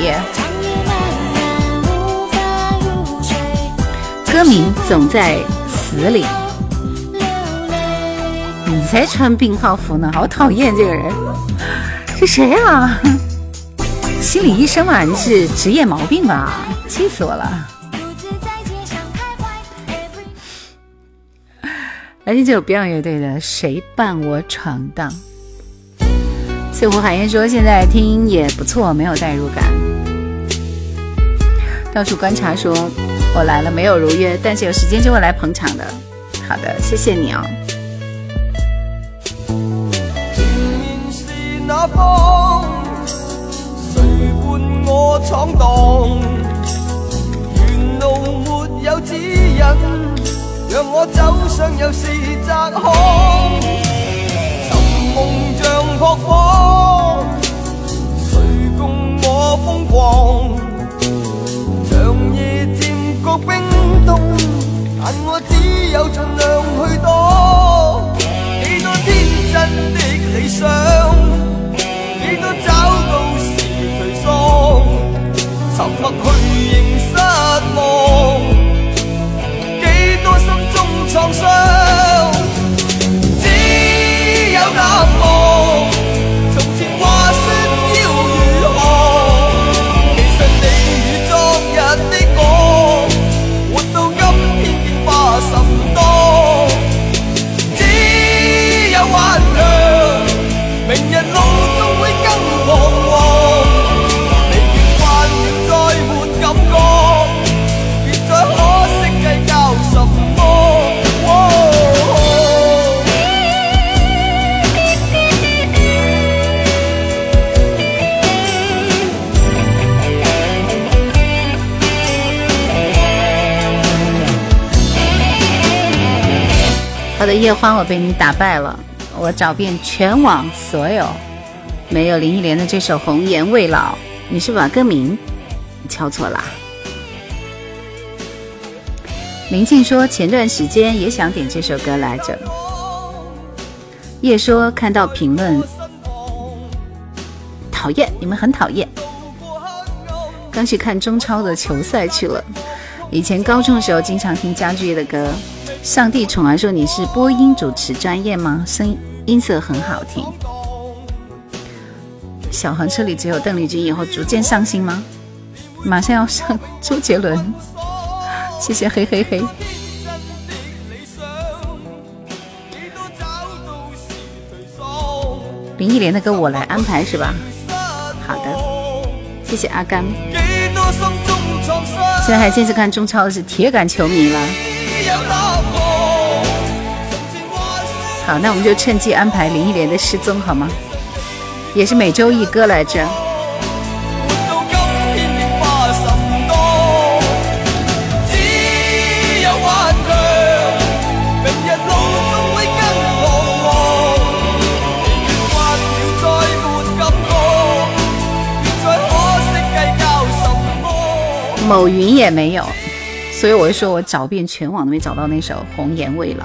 S2: 歌名总在词里。你才穿病号服呢，好讨厌这个人！是谁啊？心理医生嘛，你是职业毛病吧？气死我了！来听这首 Beyond 乐队的《谁伴我闯荡》。谢湖海燕说：“现在听也不错，没有代入感。”到处观察说：“我来了，没有如约，但是有时间就会来捧场的。”好的，谢谢你哦。
S9: 让我走有扑火，谁共我疯狂？长夜渐觉冰冻，但我只有尽量去躲。几多天真的理想，几多找到是颓丧，沉默去认失望，几多心中创伤。
S4: 叶欢，我被你打败了。我找遍全网，所有没有林忆莲的这首《红颜未老》，你是把歌名敲错啦。林静说，前段时间也想点这首歌来着。叶说，看到评论，讨厌，你们很讨厌。刚去看中超的球赛去了。以前高中的时候，经常听家具业的歌。上帝宠儿说你是播音主持专业吗？声音色很好听。小黄车里只有邓丽君，以后逐渐上新吗？马上要上周杰伦。谢谢嘿嘿嘿。林忆莲的歌我来安排是吧？好的，谢谢阿甘。现在还坚持看中超的是铁杆球迷了。好，那我们就趁机安排林忆莲的失踪好吗？也是每周一歌来着。某云也没有，所以我就说我找遍全网都没找到那首《红颜未老》。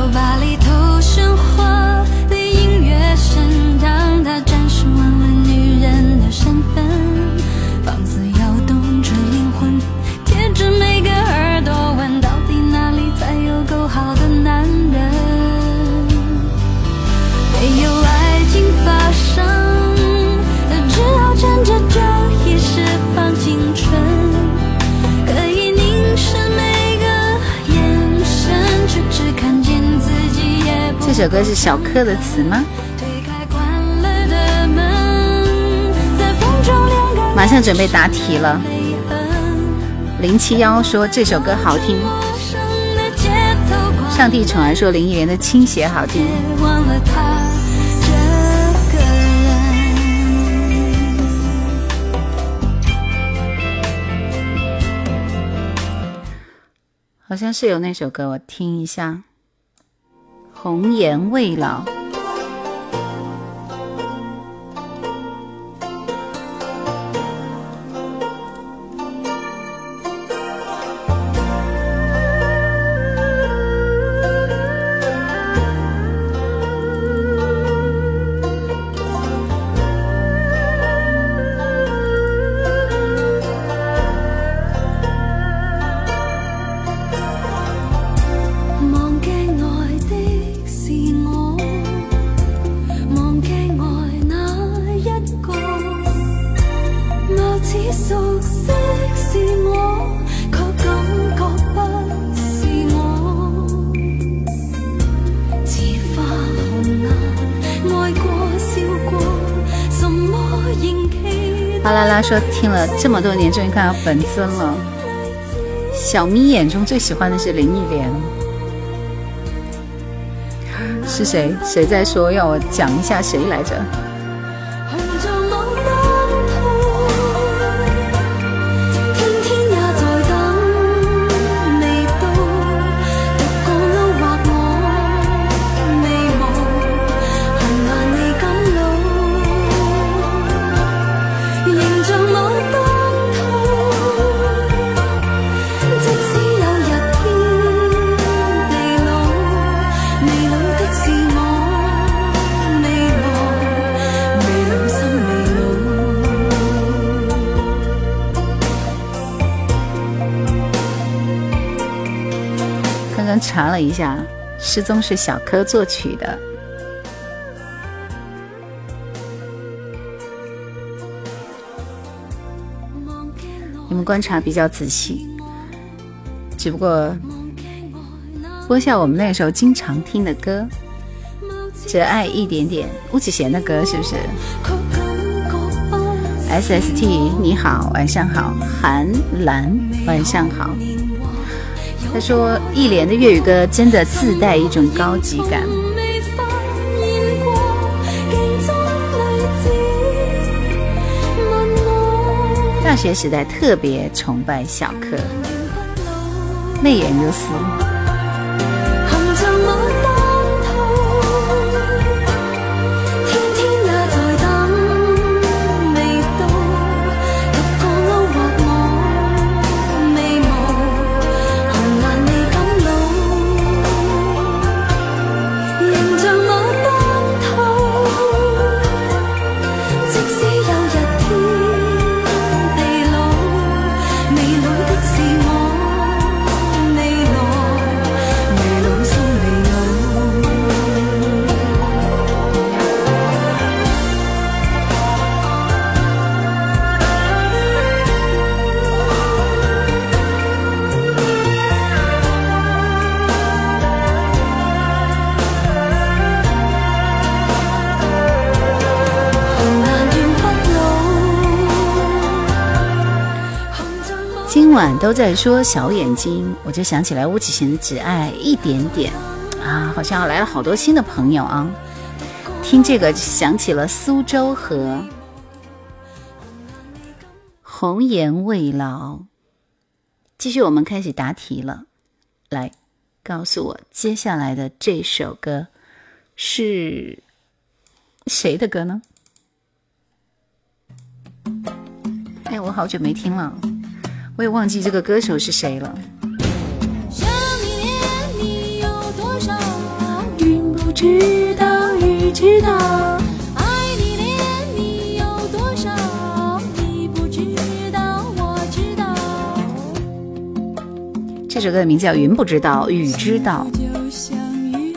S4: 这首歌是小柯的词吗？马上准备答题了。零七幺说这首歌好听。上帝宠儿说林忆莲的《倾斜》好听。好像是有那首歌，我听一下。红颜未老。说听了这么多年，终于看到本尊了。
S2: 小咪眼中最喜欢的是林忆莲，是谁？谁在说要我讲一下谁来着？查了一下，《失踪》是小柯作曲的。你们观察比较仔细，只不过播下我们那时候经常听的歌，《只爱一点点》，巫启贤的歌是不是？SST，你好，晚上好，韩兰，晚上好。他说：“一莲的粤语歌真的自带一种高级感。”大学时代特别崇拜小柯，眉眼如丝。都在说小眼睛，我就想起来巫启贤的《只爱一点点》，啊，好像来了好多新的朋友啊！听这个想起了苏州河，《红颜未老》。继续，我们开始答题了。来，告诉我接下来的这首歌是谁的歌呢？哎，我好久没听了。我也忘记这个歌手是谁了。
S4: 爱你恋你有多少，云不知道雨知道。爱你恋你有多少，你不知道我知道。
S2: 这首歌名叫《云不知道雨知道》，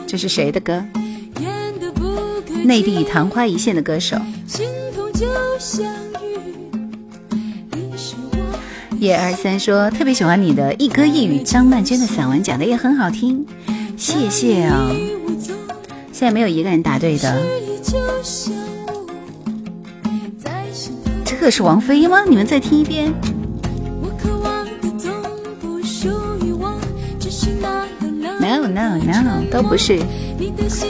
S2: 这是谁的歌？内地昙花一现的歌手。
S4: 心就像
S2: 一、二、三说特别喜欢你的一歌一语，张曼娟的散文讲的也很好听，谢
S4: 谢哦。
S2: 现在没有一个人答对的，这个是王菲吗？你们再听一遍。No no no，都不是，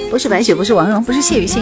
S2: 不是白雪，不是王蓉，不是谢雨欣。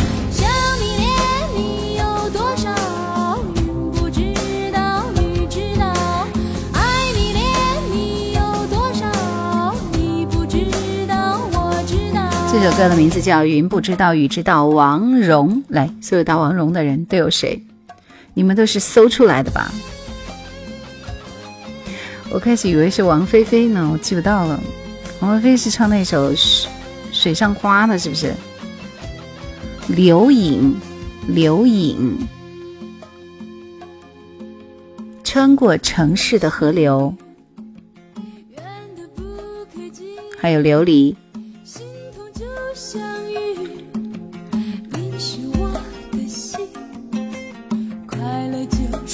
S2: 这首歌的名字叫《云不知道雨知道》，王蓉。来，所有答王蓉的人都有谁？你们都是搜出来的吧？我开始以为是王菲菲呢，我记不到了。王菲菲是唱那首《水水上花》的，是不是？流影，流影，穿过城市的河流，还有琉璃。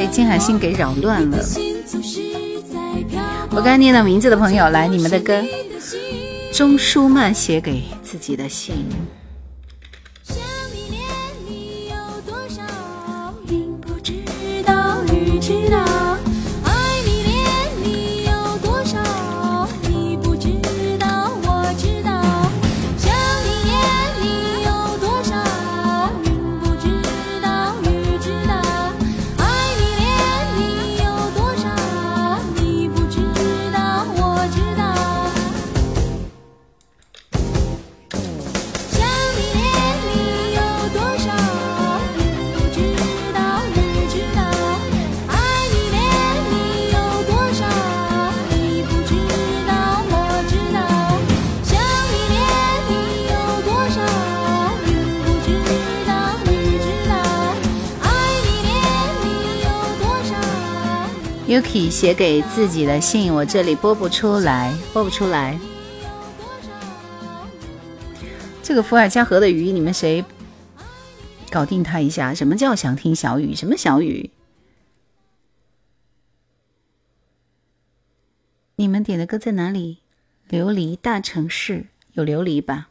S2: 被金海心给扰乱了。我刚念到名字的朋友，来你们的歌，《钟舒曼写给自己的信》。写给自己的信，我这里播不出来，播不出来。这个伏尔加河的鱼，你们谁搞定他一下？什么叫想听小雨？什么小雨？你们点的歌在哪里？琉璃大城市有琉璃吧？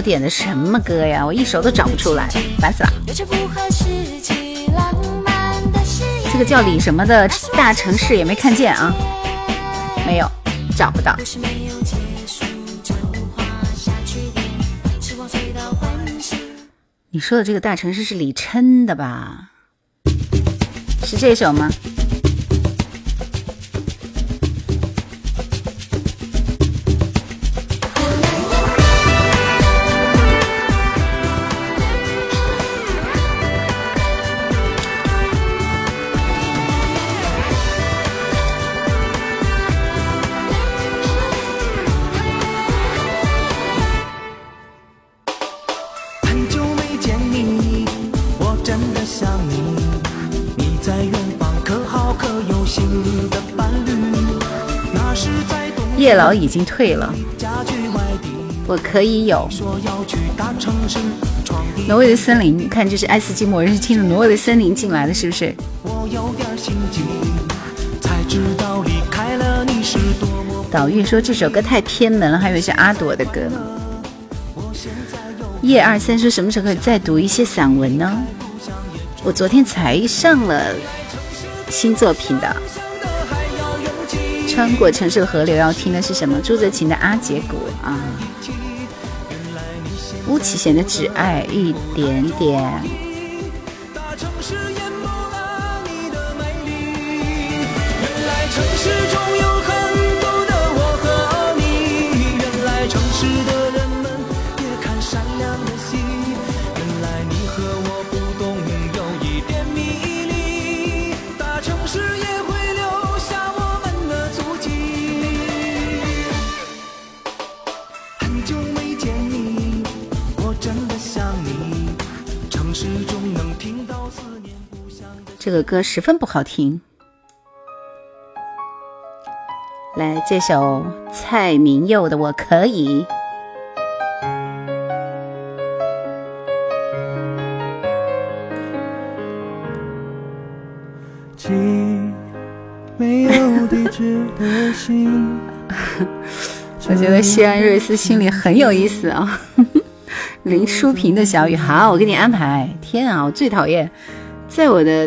S2: 点的什么歌呀？我一首都找不出来，烦死了！这个叫李什么的大城市也没看见啊，没有，找不到。你说的这个大城市是李琛的吧？是这首吗？叶老已经退了，我可以有。挪威的森林，你看这是爱斯基摩人是着挪威的森林进来的，是不是？导玉说这首歌太偏门了，还有是阿朵的歌。叶二三说什么时候可以再读一些散文呢？我昨天才上了新作品的。穿过城市的河流，要听的是什么？朱哲琴的《阿姐鼓》啊，巫启贤的《只爱一点点》。这个歌十分不好听，来这首蔡明佑的《我可以》。
S7: 没有地址的信，
S2: 我觉得西安瑞思心里很有意思啊。
S4: 林淑萍的小雨，好，我给你安排。天啊，我最讨厌，在我的。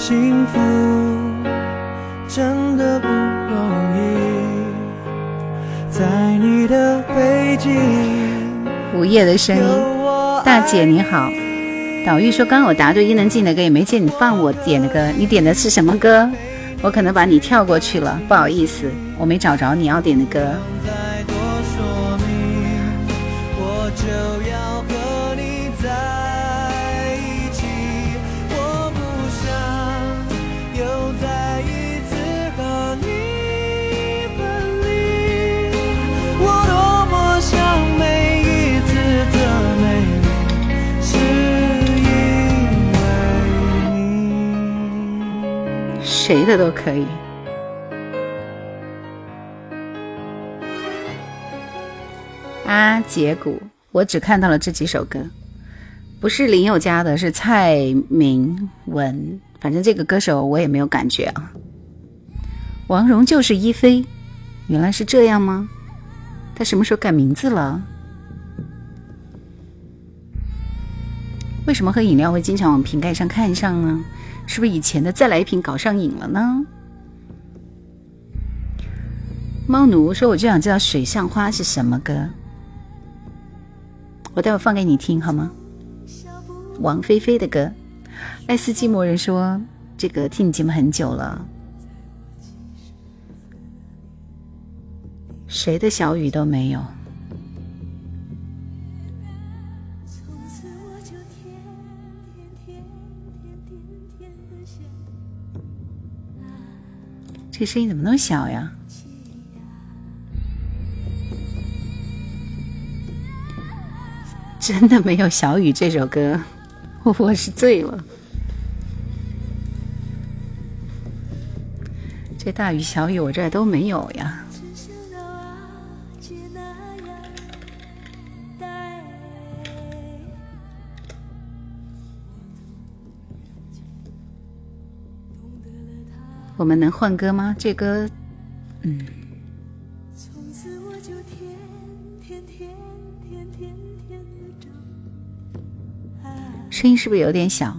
S8: 幸福真的的不容易。在你背景，
S4: 午夜的声音，大姐你好。岛玉说，刚刚我答对伊能静的歌，也没见你放我点的歌。你点的是什么歌？我可能把你跳过去了，不好意思，我没找着你要点的歌。谁的都可以。阿杰古，我只看到了这几首歌，不是林宥嘉的，是蔡明文。反正这个歌手我也没有感觉啊。王蓉就是一菲，原来是这样吗？他什么时候改名字了？为什么喝饮料会经常往瓶盖上看上呢？是不是以前的再来一瓶搞上瘾了呢？猫奴说：“我就想知道《水上花》是什么歌，我待会放给你听好吗？”王菲菲的歌。爱斯基摩人说：“这个听你节目很久了。”谁的小雨都没有。这声音怎么那么小呀？真的没有小雨这首歌，我我是醉了。这大雨小雨我这都没有呀。我们能换歌吗？这歌，嗯。声音是不是有点小？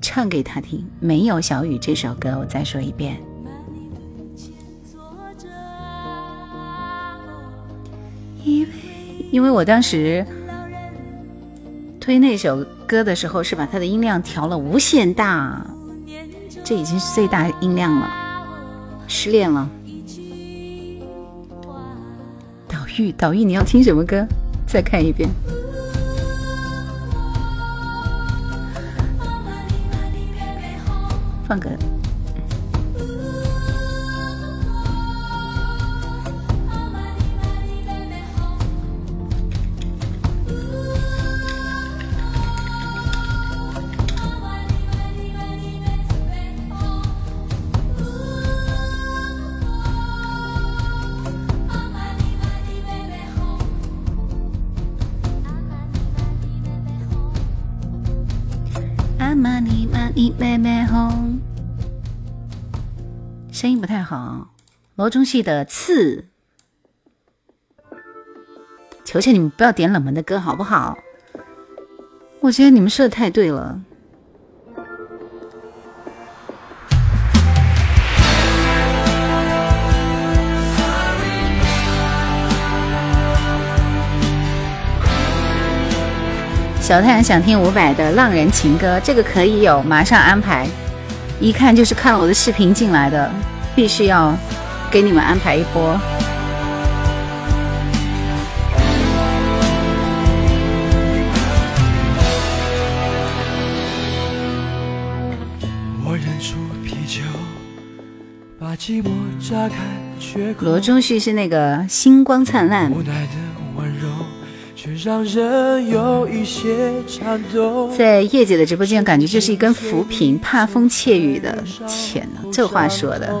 S4: 唱给他听。没有小雨这首歌，我再说一遍。因为因为我当时推那首歌的时候，是把它的音量调了无限大。这已经是最大音量了。失恋了。导玉，导玉，你要听什么歌？再看一遍。中戏的刺，求求你们不要点冷门的歌好不好？我觉得你们说的太对了。小太阳想听伍佰的《浪人情歌》，这个可以有，马上安排。一看就是看了我的视频进来的，必须要。给你们安排一波。罗中旭是那个《星光灿烂》。在叶姐的直播间，感觉就是一根浮萍，怕风怯雨的。天哪，这话说的！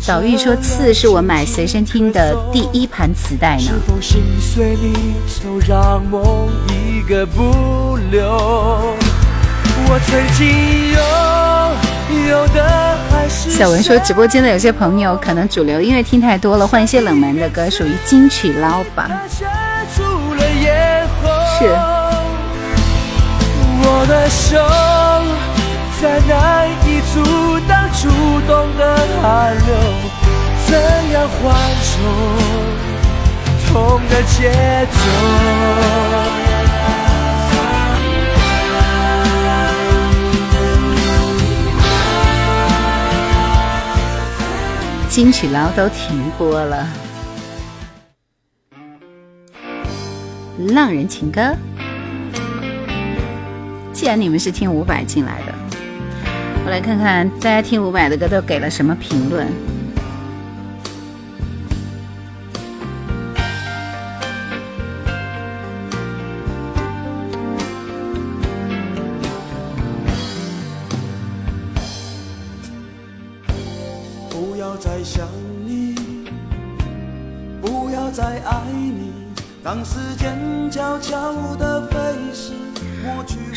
S4: 早玉说：“刺是我买随身听的第一盘磁带呢。”小文说：“直播间的有些朋友可能主流音乐听太多了，换一些冷门的歌，属于金曲捞吧。”是。
S7: 阻挡主动的寒流怎样缓冲痛的节奏
S4: 金曲捞都停播了浪人情歌既然你们是听伍佰进来的我来看看大家听伍佰的歌都给了什么评论。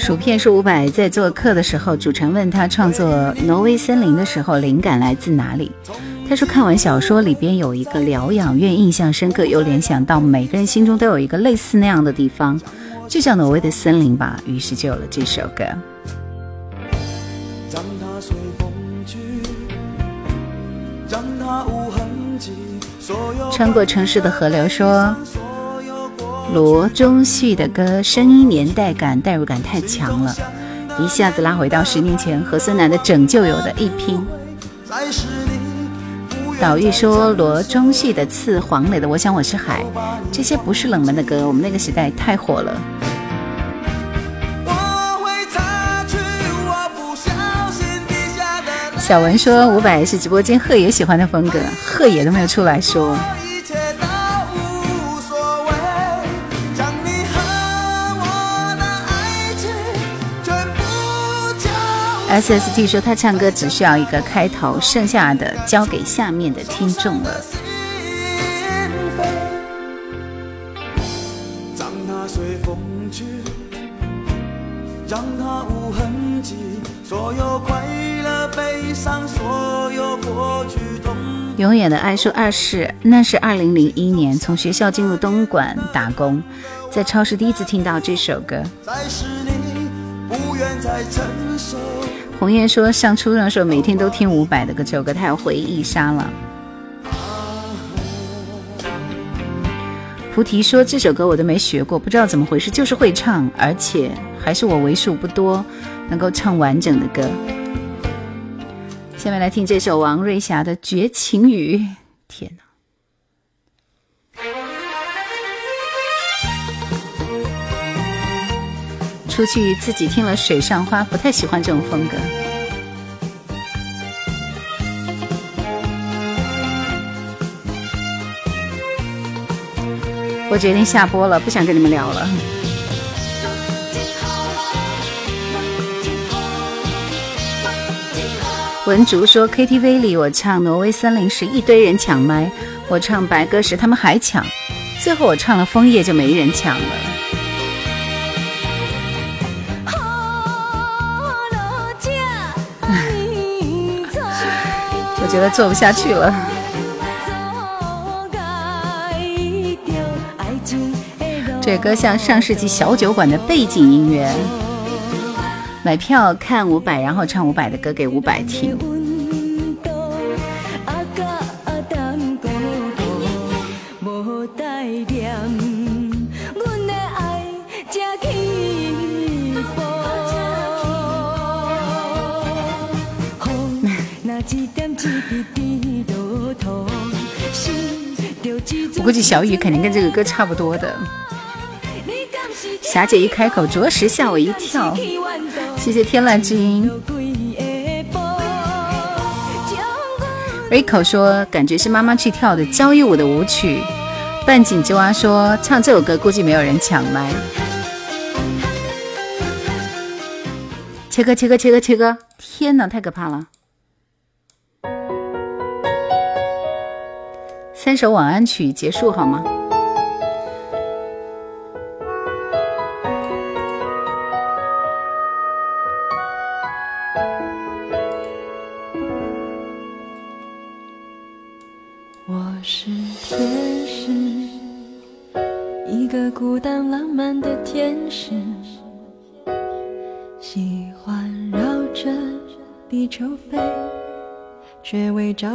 S4: 薯片是伍佰在做客的时候，主持人问他创作《挪威森林》的时候灵感来自哪里，他说看完小说里边有一个疗养院，印象深刻，又联想到每个人心中都有一个类似那样的地方，就像挪威的森林吧，于是就有了这首歌。穿过城市的河流，说。罗中旭的歌，声音年代感、代入感太强了，一下子拉回到十年前，和孙楠的《拯救》有的一拼。导玉说罗中旭的《刺》，黄磊的《我想我是海》，这些不是冷门的歌，我们那个时代太火了。
S8: 小
S4: 文说伍佰是直播间贺爷喜欢的风格，贺爷都没有出来说。SST 说他唱歌只需要一个开头，剩下的交给下面的听众了。永远的爱，说二世，那是二零零一年，从学校进入东莞打工，在超市第一次听到这首歌。
S8: 是你不愿再承受。
S4: 红叶说，上初中的时候每天都听伍佰的歌，这首歌太回忆杀了。菩提说，这首歌我都没学过，不知道怎么回事，就是会唱，而且还是我为数不多能够唱完整的歌。下面来听这首王瑞霞的《绝情雨》，天哪！出去自己听了《水上花》，不太喜欢这种风格。我决定下播了，不想跟你们聊了。文竹说，KTV 里我唱《挪威森林》时一堆人抢麦，我唱白歌时他们还抢，最后我唱了《枫叶》就没人抢了。觉得做不下去了。这歌像上世纪小酒馆的背景音乐。买票看五百，然后唱五百的歌给五百听。估计小雨肯定跟这个歌差不多的。霞姐一开口，着实吓我一跳。谢谢天籁之音。Rico 说感觉是妈妈去跳的交谊舞的舞曲。半井之蛙说唱这首歌估计没有人抢麦。切歌切歌切歌切歌！天哪，太可怕了。三首晚安曲结束好吗？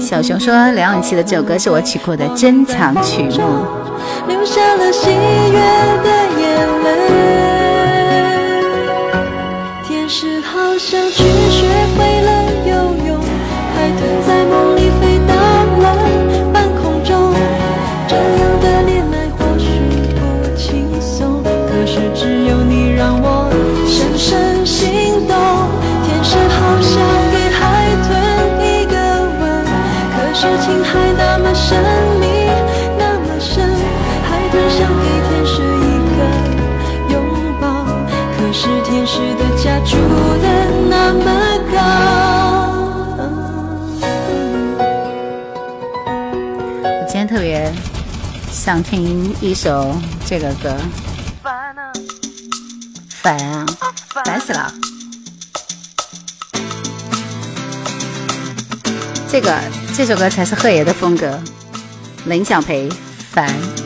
S4: 小熊说梁咏琪的这首歌是我起过的珍藏曲目
S2: 留下了喜悦的眼泪天使好想去学会了的家住那么
S4: 我今天特别想听一首这个歌，烦啊，烦死了！这个这首歌才是贺爷的风格，林小培，烦。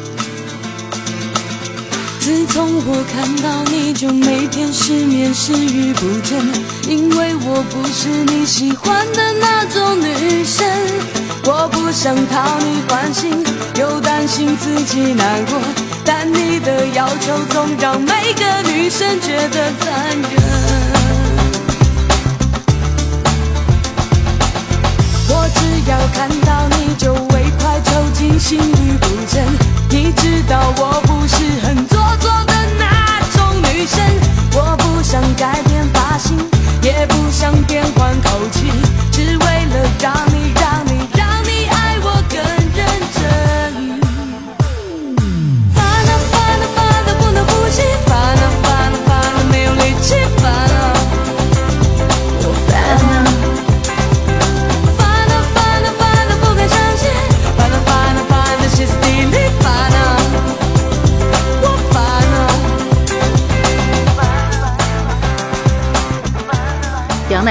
S2: 自从我看到你就每天失眠，食欲不振，因为我不是你喜欢的那种女生。我不想讨你欢心，又担心自己难过，但你的要求总让每个女生觉得残忍。我只要看到你就胃快抽筋，心律不整。你知道，我不是很做作的那种女生。我不想改变发型，也不想变换口气，只为了让你让。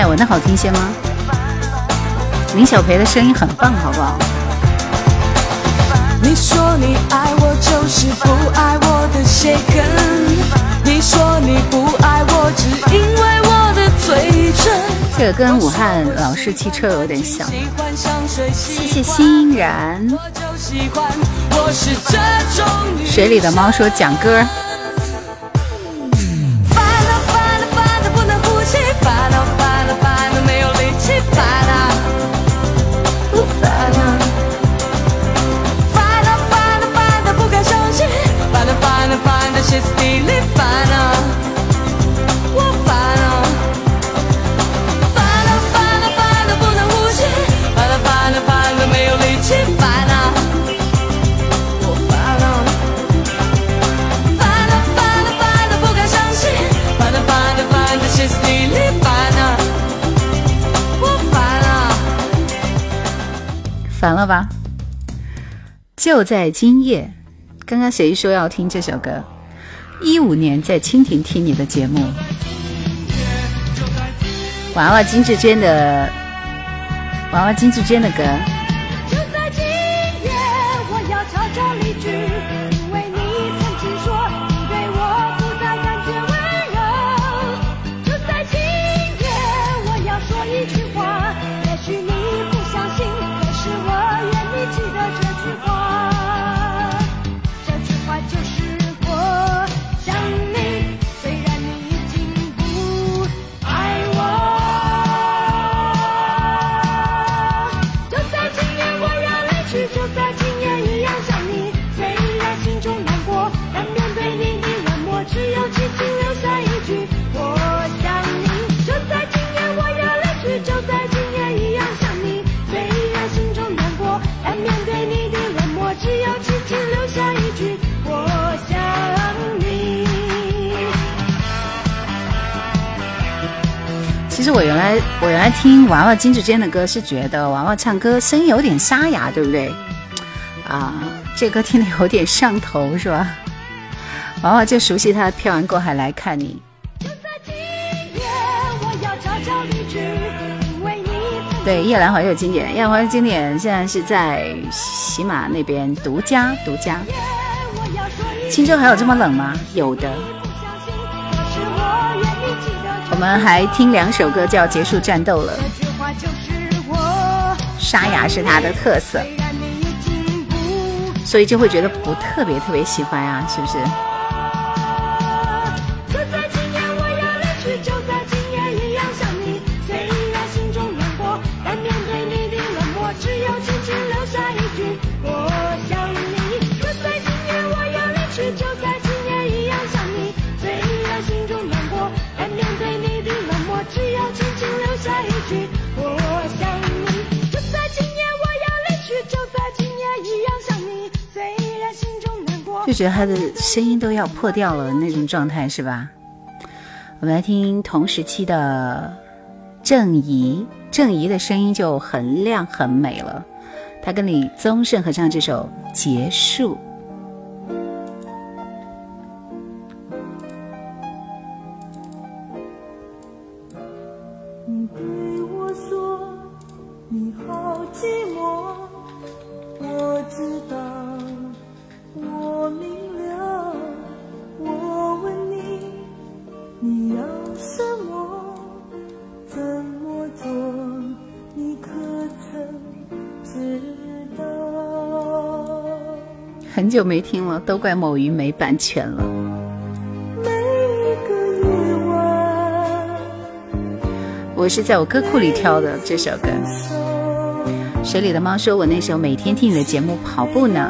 S2: 我
S4: 那好听些吗？林小培的声音很棒，好不好？
S2: 你说你爱我，就是不爱我的鞋跟。你说你不爱我，只因为我的嘴唇。
S4: 这跟武汉老式汽车有点像。谢谢欣然。水里的猫说：“讲歌。”
S5: 了吧？就在今夜，刚刚谁说要听这首歌？一五年在蜻蜓听你的节目，娃娃金志娟的，娃娃金志娟的歌。
S4: 我
S5: 原来我原来听娃娃金志坚的歌是觉得娃娃唱歌声音有点沙哑，对不对？啊，这歌听得有点上头是吧？娃 娃就熟悉他漂洋过海来看你》。对，夜兰怀旧经典，夜兰怀旧经典现在是在喜马那边独家独家。青州还有这么冷吗？有的。
S4: 我
S5: 们还听两首歌就要结束战斗了，沙哑是他的特色，所以就会觉得不特别特别喜欢啊，是不是？觉得他的声音都要破掉了那种状态是吧？我们来听同时期的郑怡，郑怡的声音就很亮很美了。他跟李宗盛合唱这首《结束》。就没听了，都怪某鱼没版权了。我是在我歌库里挑的这首歌。水里的猫说：“我那时候每天听你的节目跑步呢。”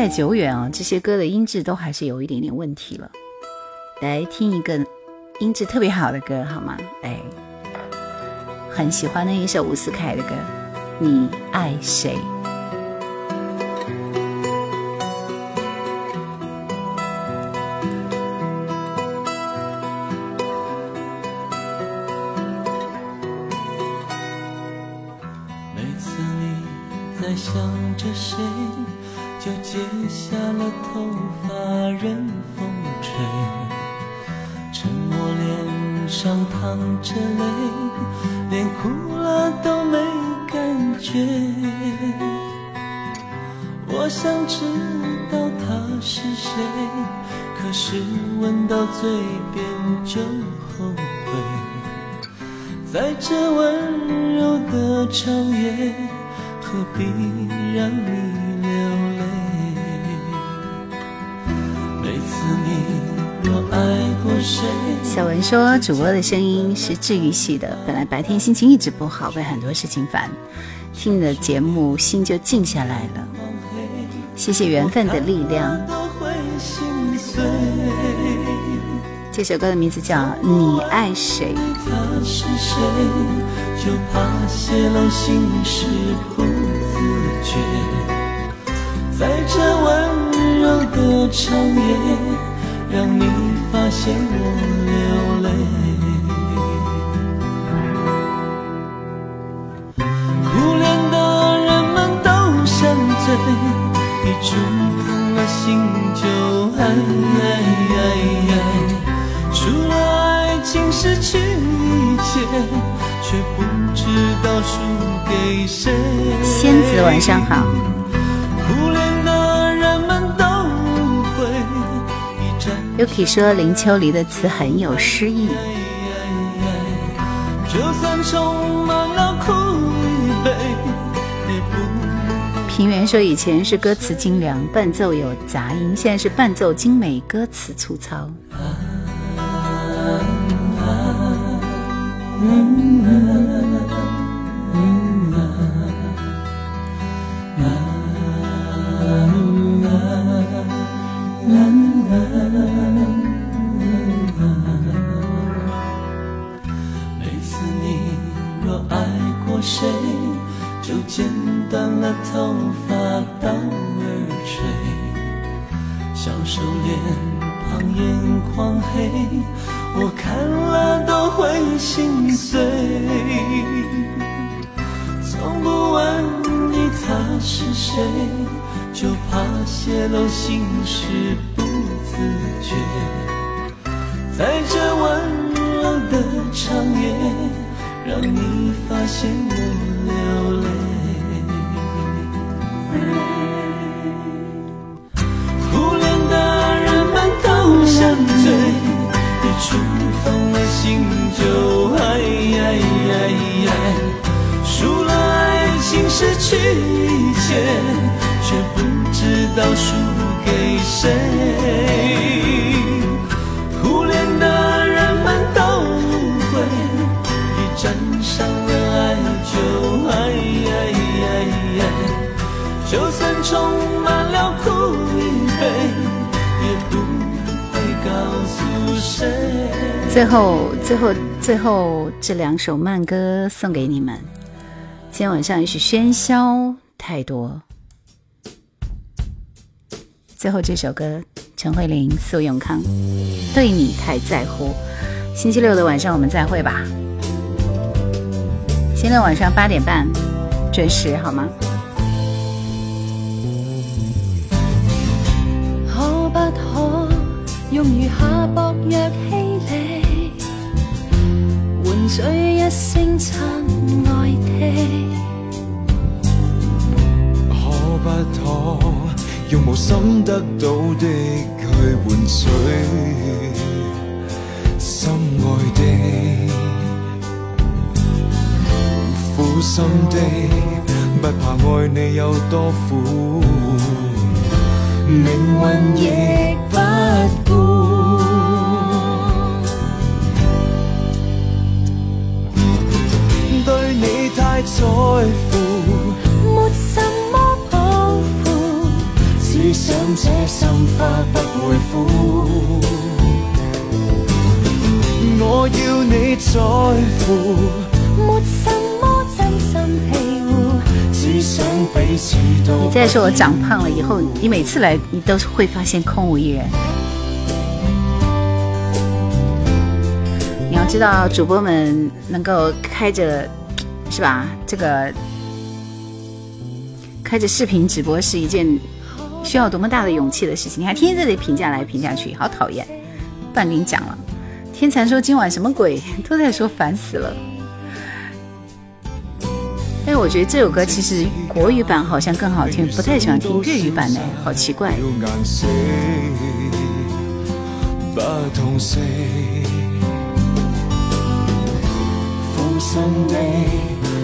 S5: 再久远啊，这些歌的音质都还是有一点点问题了。来听一个音质特别好的歌好吗？哎，很喜欢的一首伍思凯的歌，《你爱谁》。
S7: 每次你在想着谁？就剪下了头发任风吹，沉默脸上淌着泪，连哭了都没感觉。我想知道他是谁，可是问到嘴边就后悔。在这温柔的长夜，何必让？
S4: 小文说：“主播的声音是治愈系的，本来白天心情一直不好，被很多事情烦，听的节目心就静下来了。谢谢缘分的力量。这首歌的名字叫《你爱谁》。”
S7: 在这温柔的长夜。让你发现我流泪，哭脸的人们都沉醉，你触碰了心就爱。除了爱情，失去一切，却不知道输给谁。
S4: 仙子，晚上好。Yuki 说林秋离的词很有诗意。平原说以前是歌词精良，伴奏有杂音，现在是伴奏精美，歌词粗糙。
S7: 头发到耳垂，小手脸庞眼眶黑，我看了都会心碎。从不问你他是谁，就怕泄露心事不自觉。在这温柔的长夜，让你发现我流泪。的人们都春风输了爱情，失去一切，却不知道输给谁。
S4: 最后，最后，最后这两首慢歌送给你们。今天晚上也许喧嚣太多。最后这首歌，陈慧琳、苏永康，《对你太在乎》。星期六的晚上我们再会吧。星期六晚上八点半，准时好吗？
S6: 可不可用余下薄弱气力？吹一声亲爱的，
S8: 可不可用无心得到的去换取心爱的？苦心的，不怕爱你有多苦，命魂亦不顾。你
S4: 再说我长胖了以后，你每次来你都会发现空无一人。你要知道，主播们能够开着。是吧？这个开着视频直播是一件需要多么大的勇气的事情！你还天天在里评价来评价去，好讨厌。跟你讲了，天蚕说今晚什么鬼都在说，烦死了。哎，我觉得这首歌其实国语版好像更好听，不太喜欢听粤语版的，好奇怪。
S8: 不痛悲，风心地。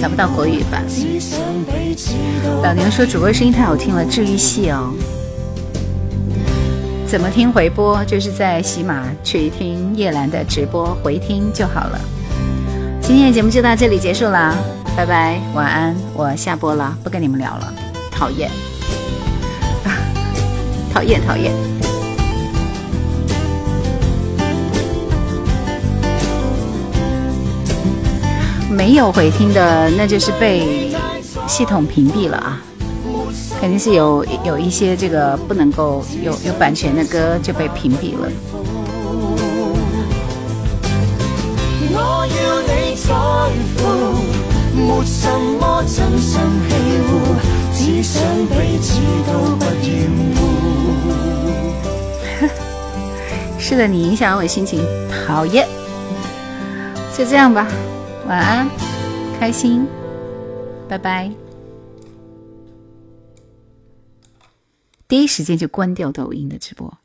S4: 找不到国语
S8: 吧。
S4: 老娘说主播声音太好听了，治愈系哦。怎么听回播？就是在喜马去听叶兰的直播回听就好了。今天的节目就到这里结束啦，拜拜，晚安，我下播了，不跟你们聊了，讨厌，讨厌，讨厌。没有回听的，那就是被系统屏蔽了啊！肯定是有有一些这个不能够有有版权的歌就被屏蔽了。是的，你影响我心情，讨厌。就这样吧。晚安，开心，拜拜。第一时间就关掉抖音的直播。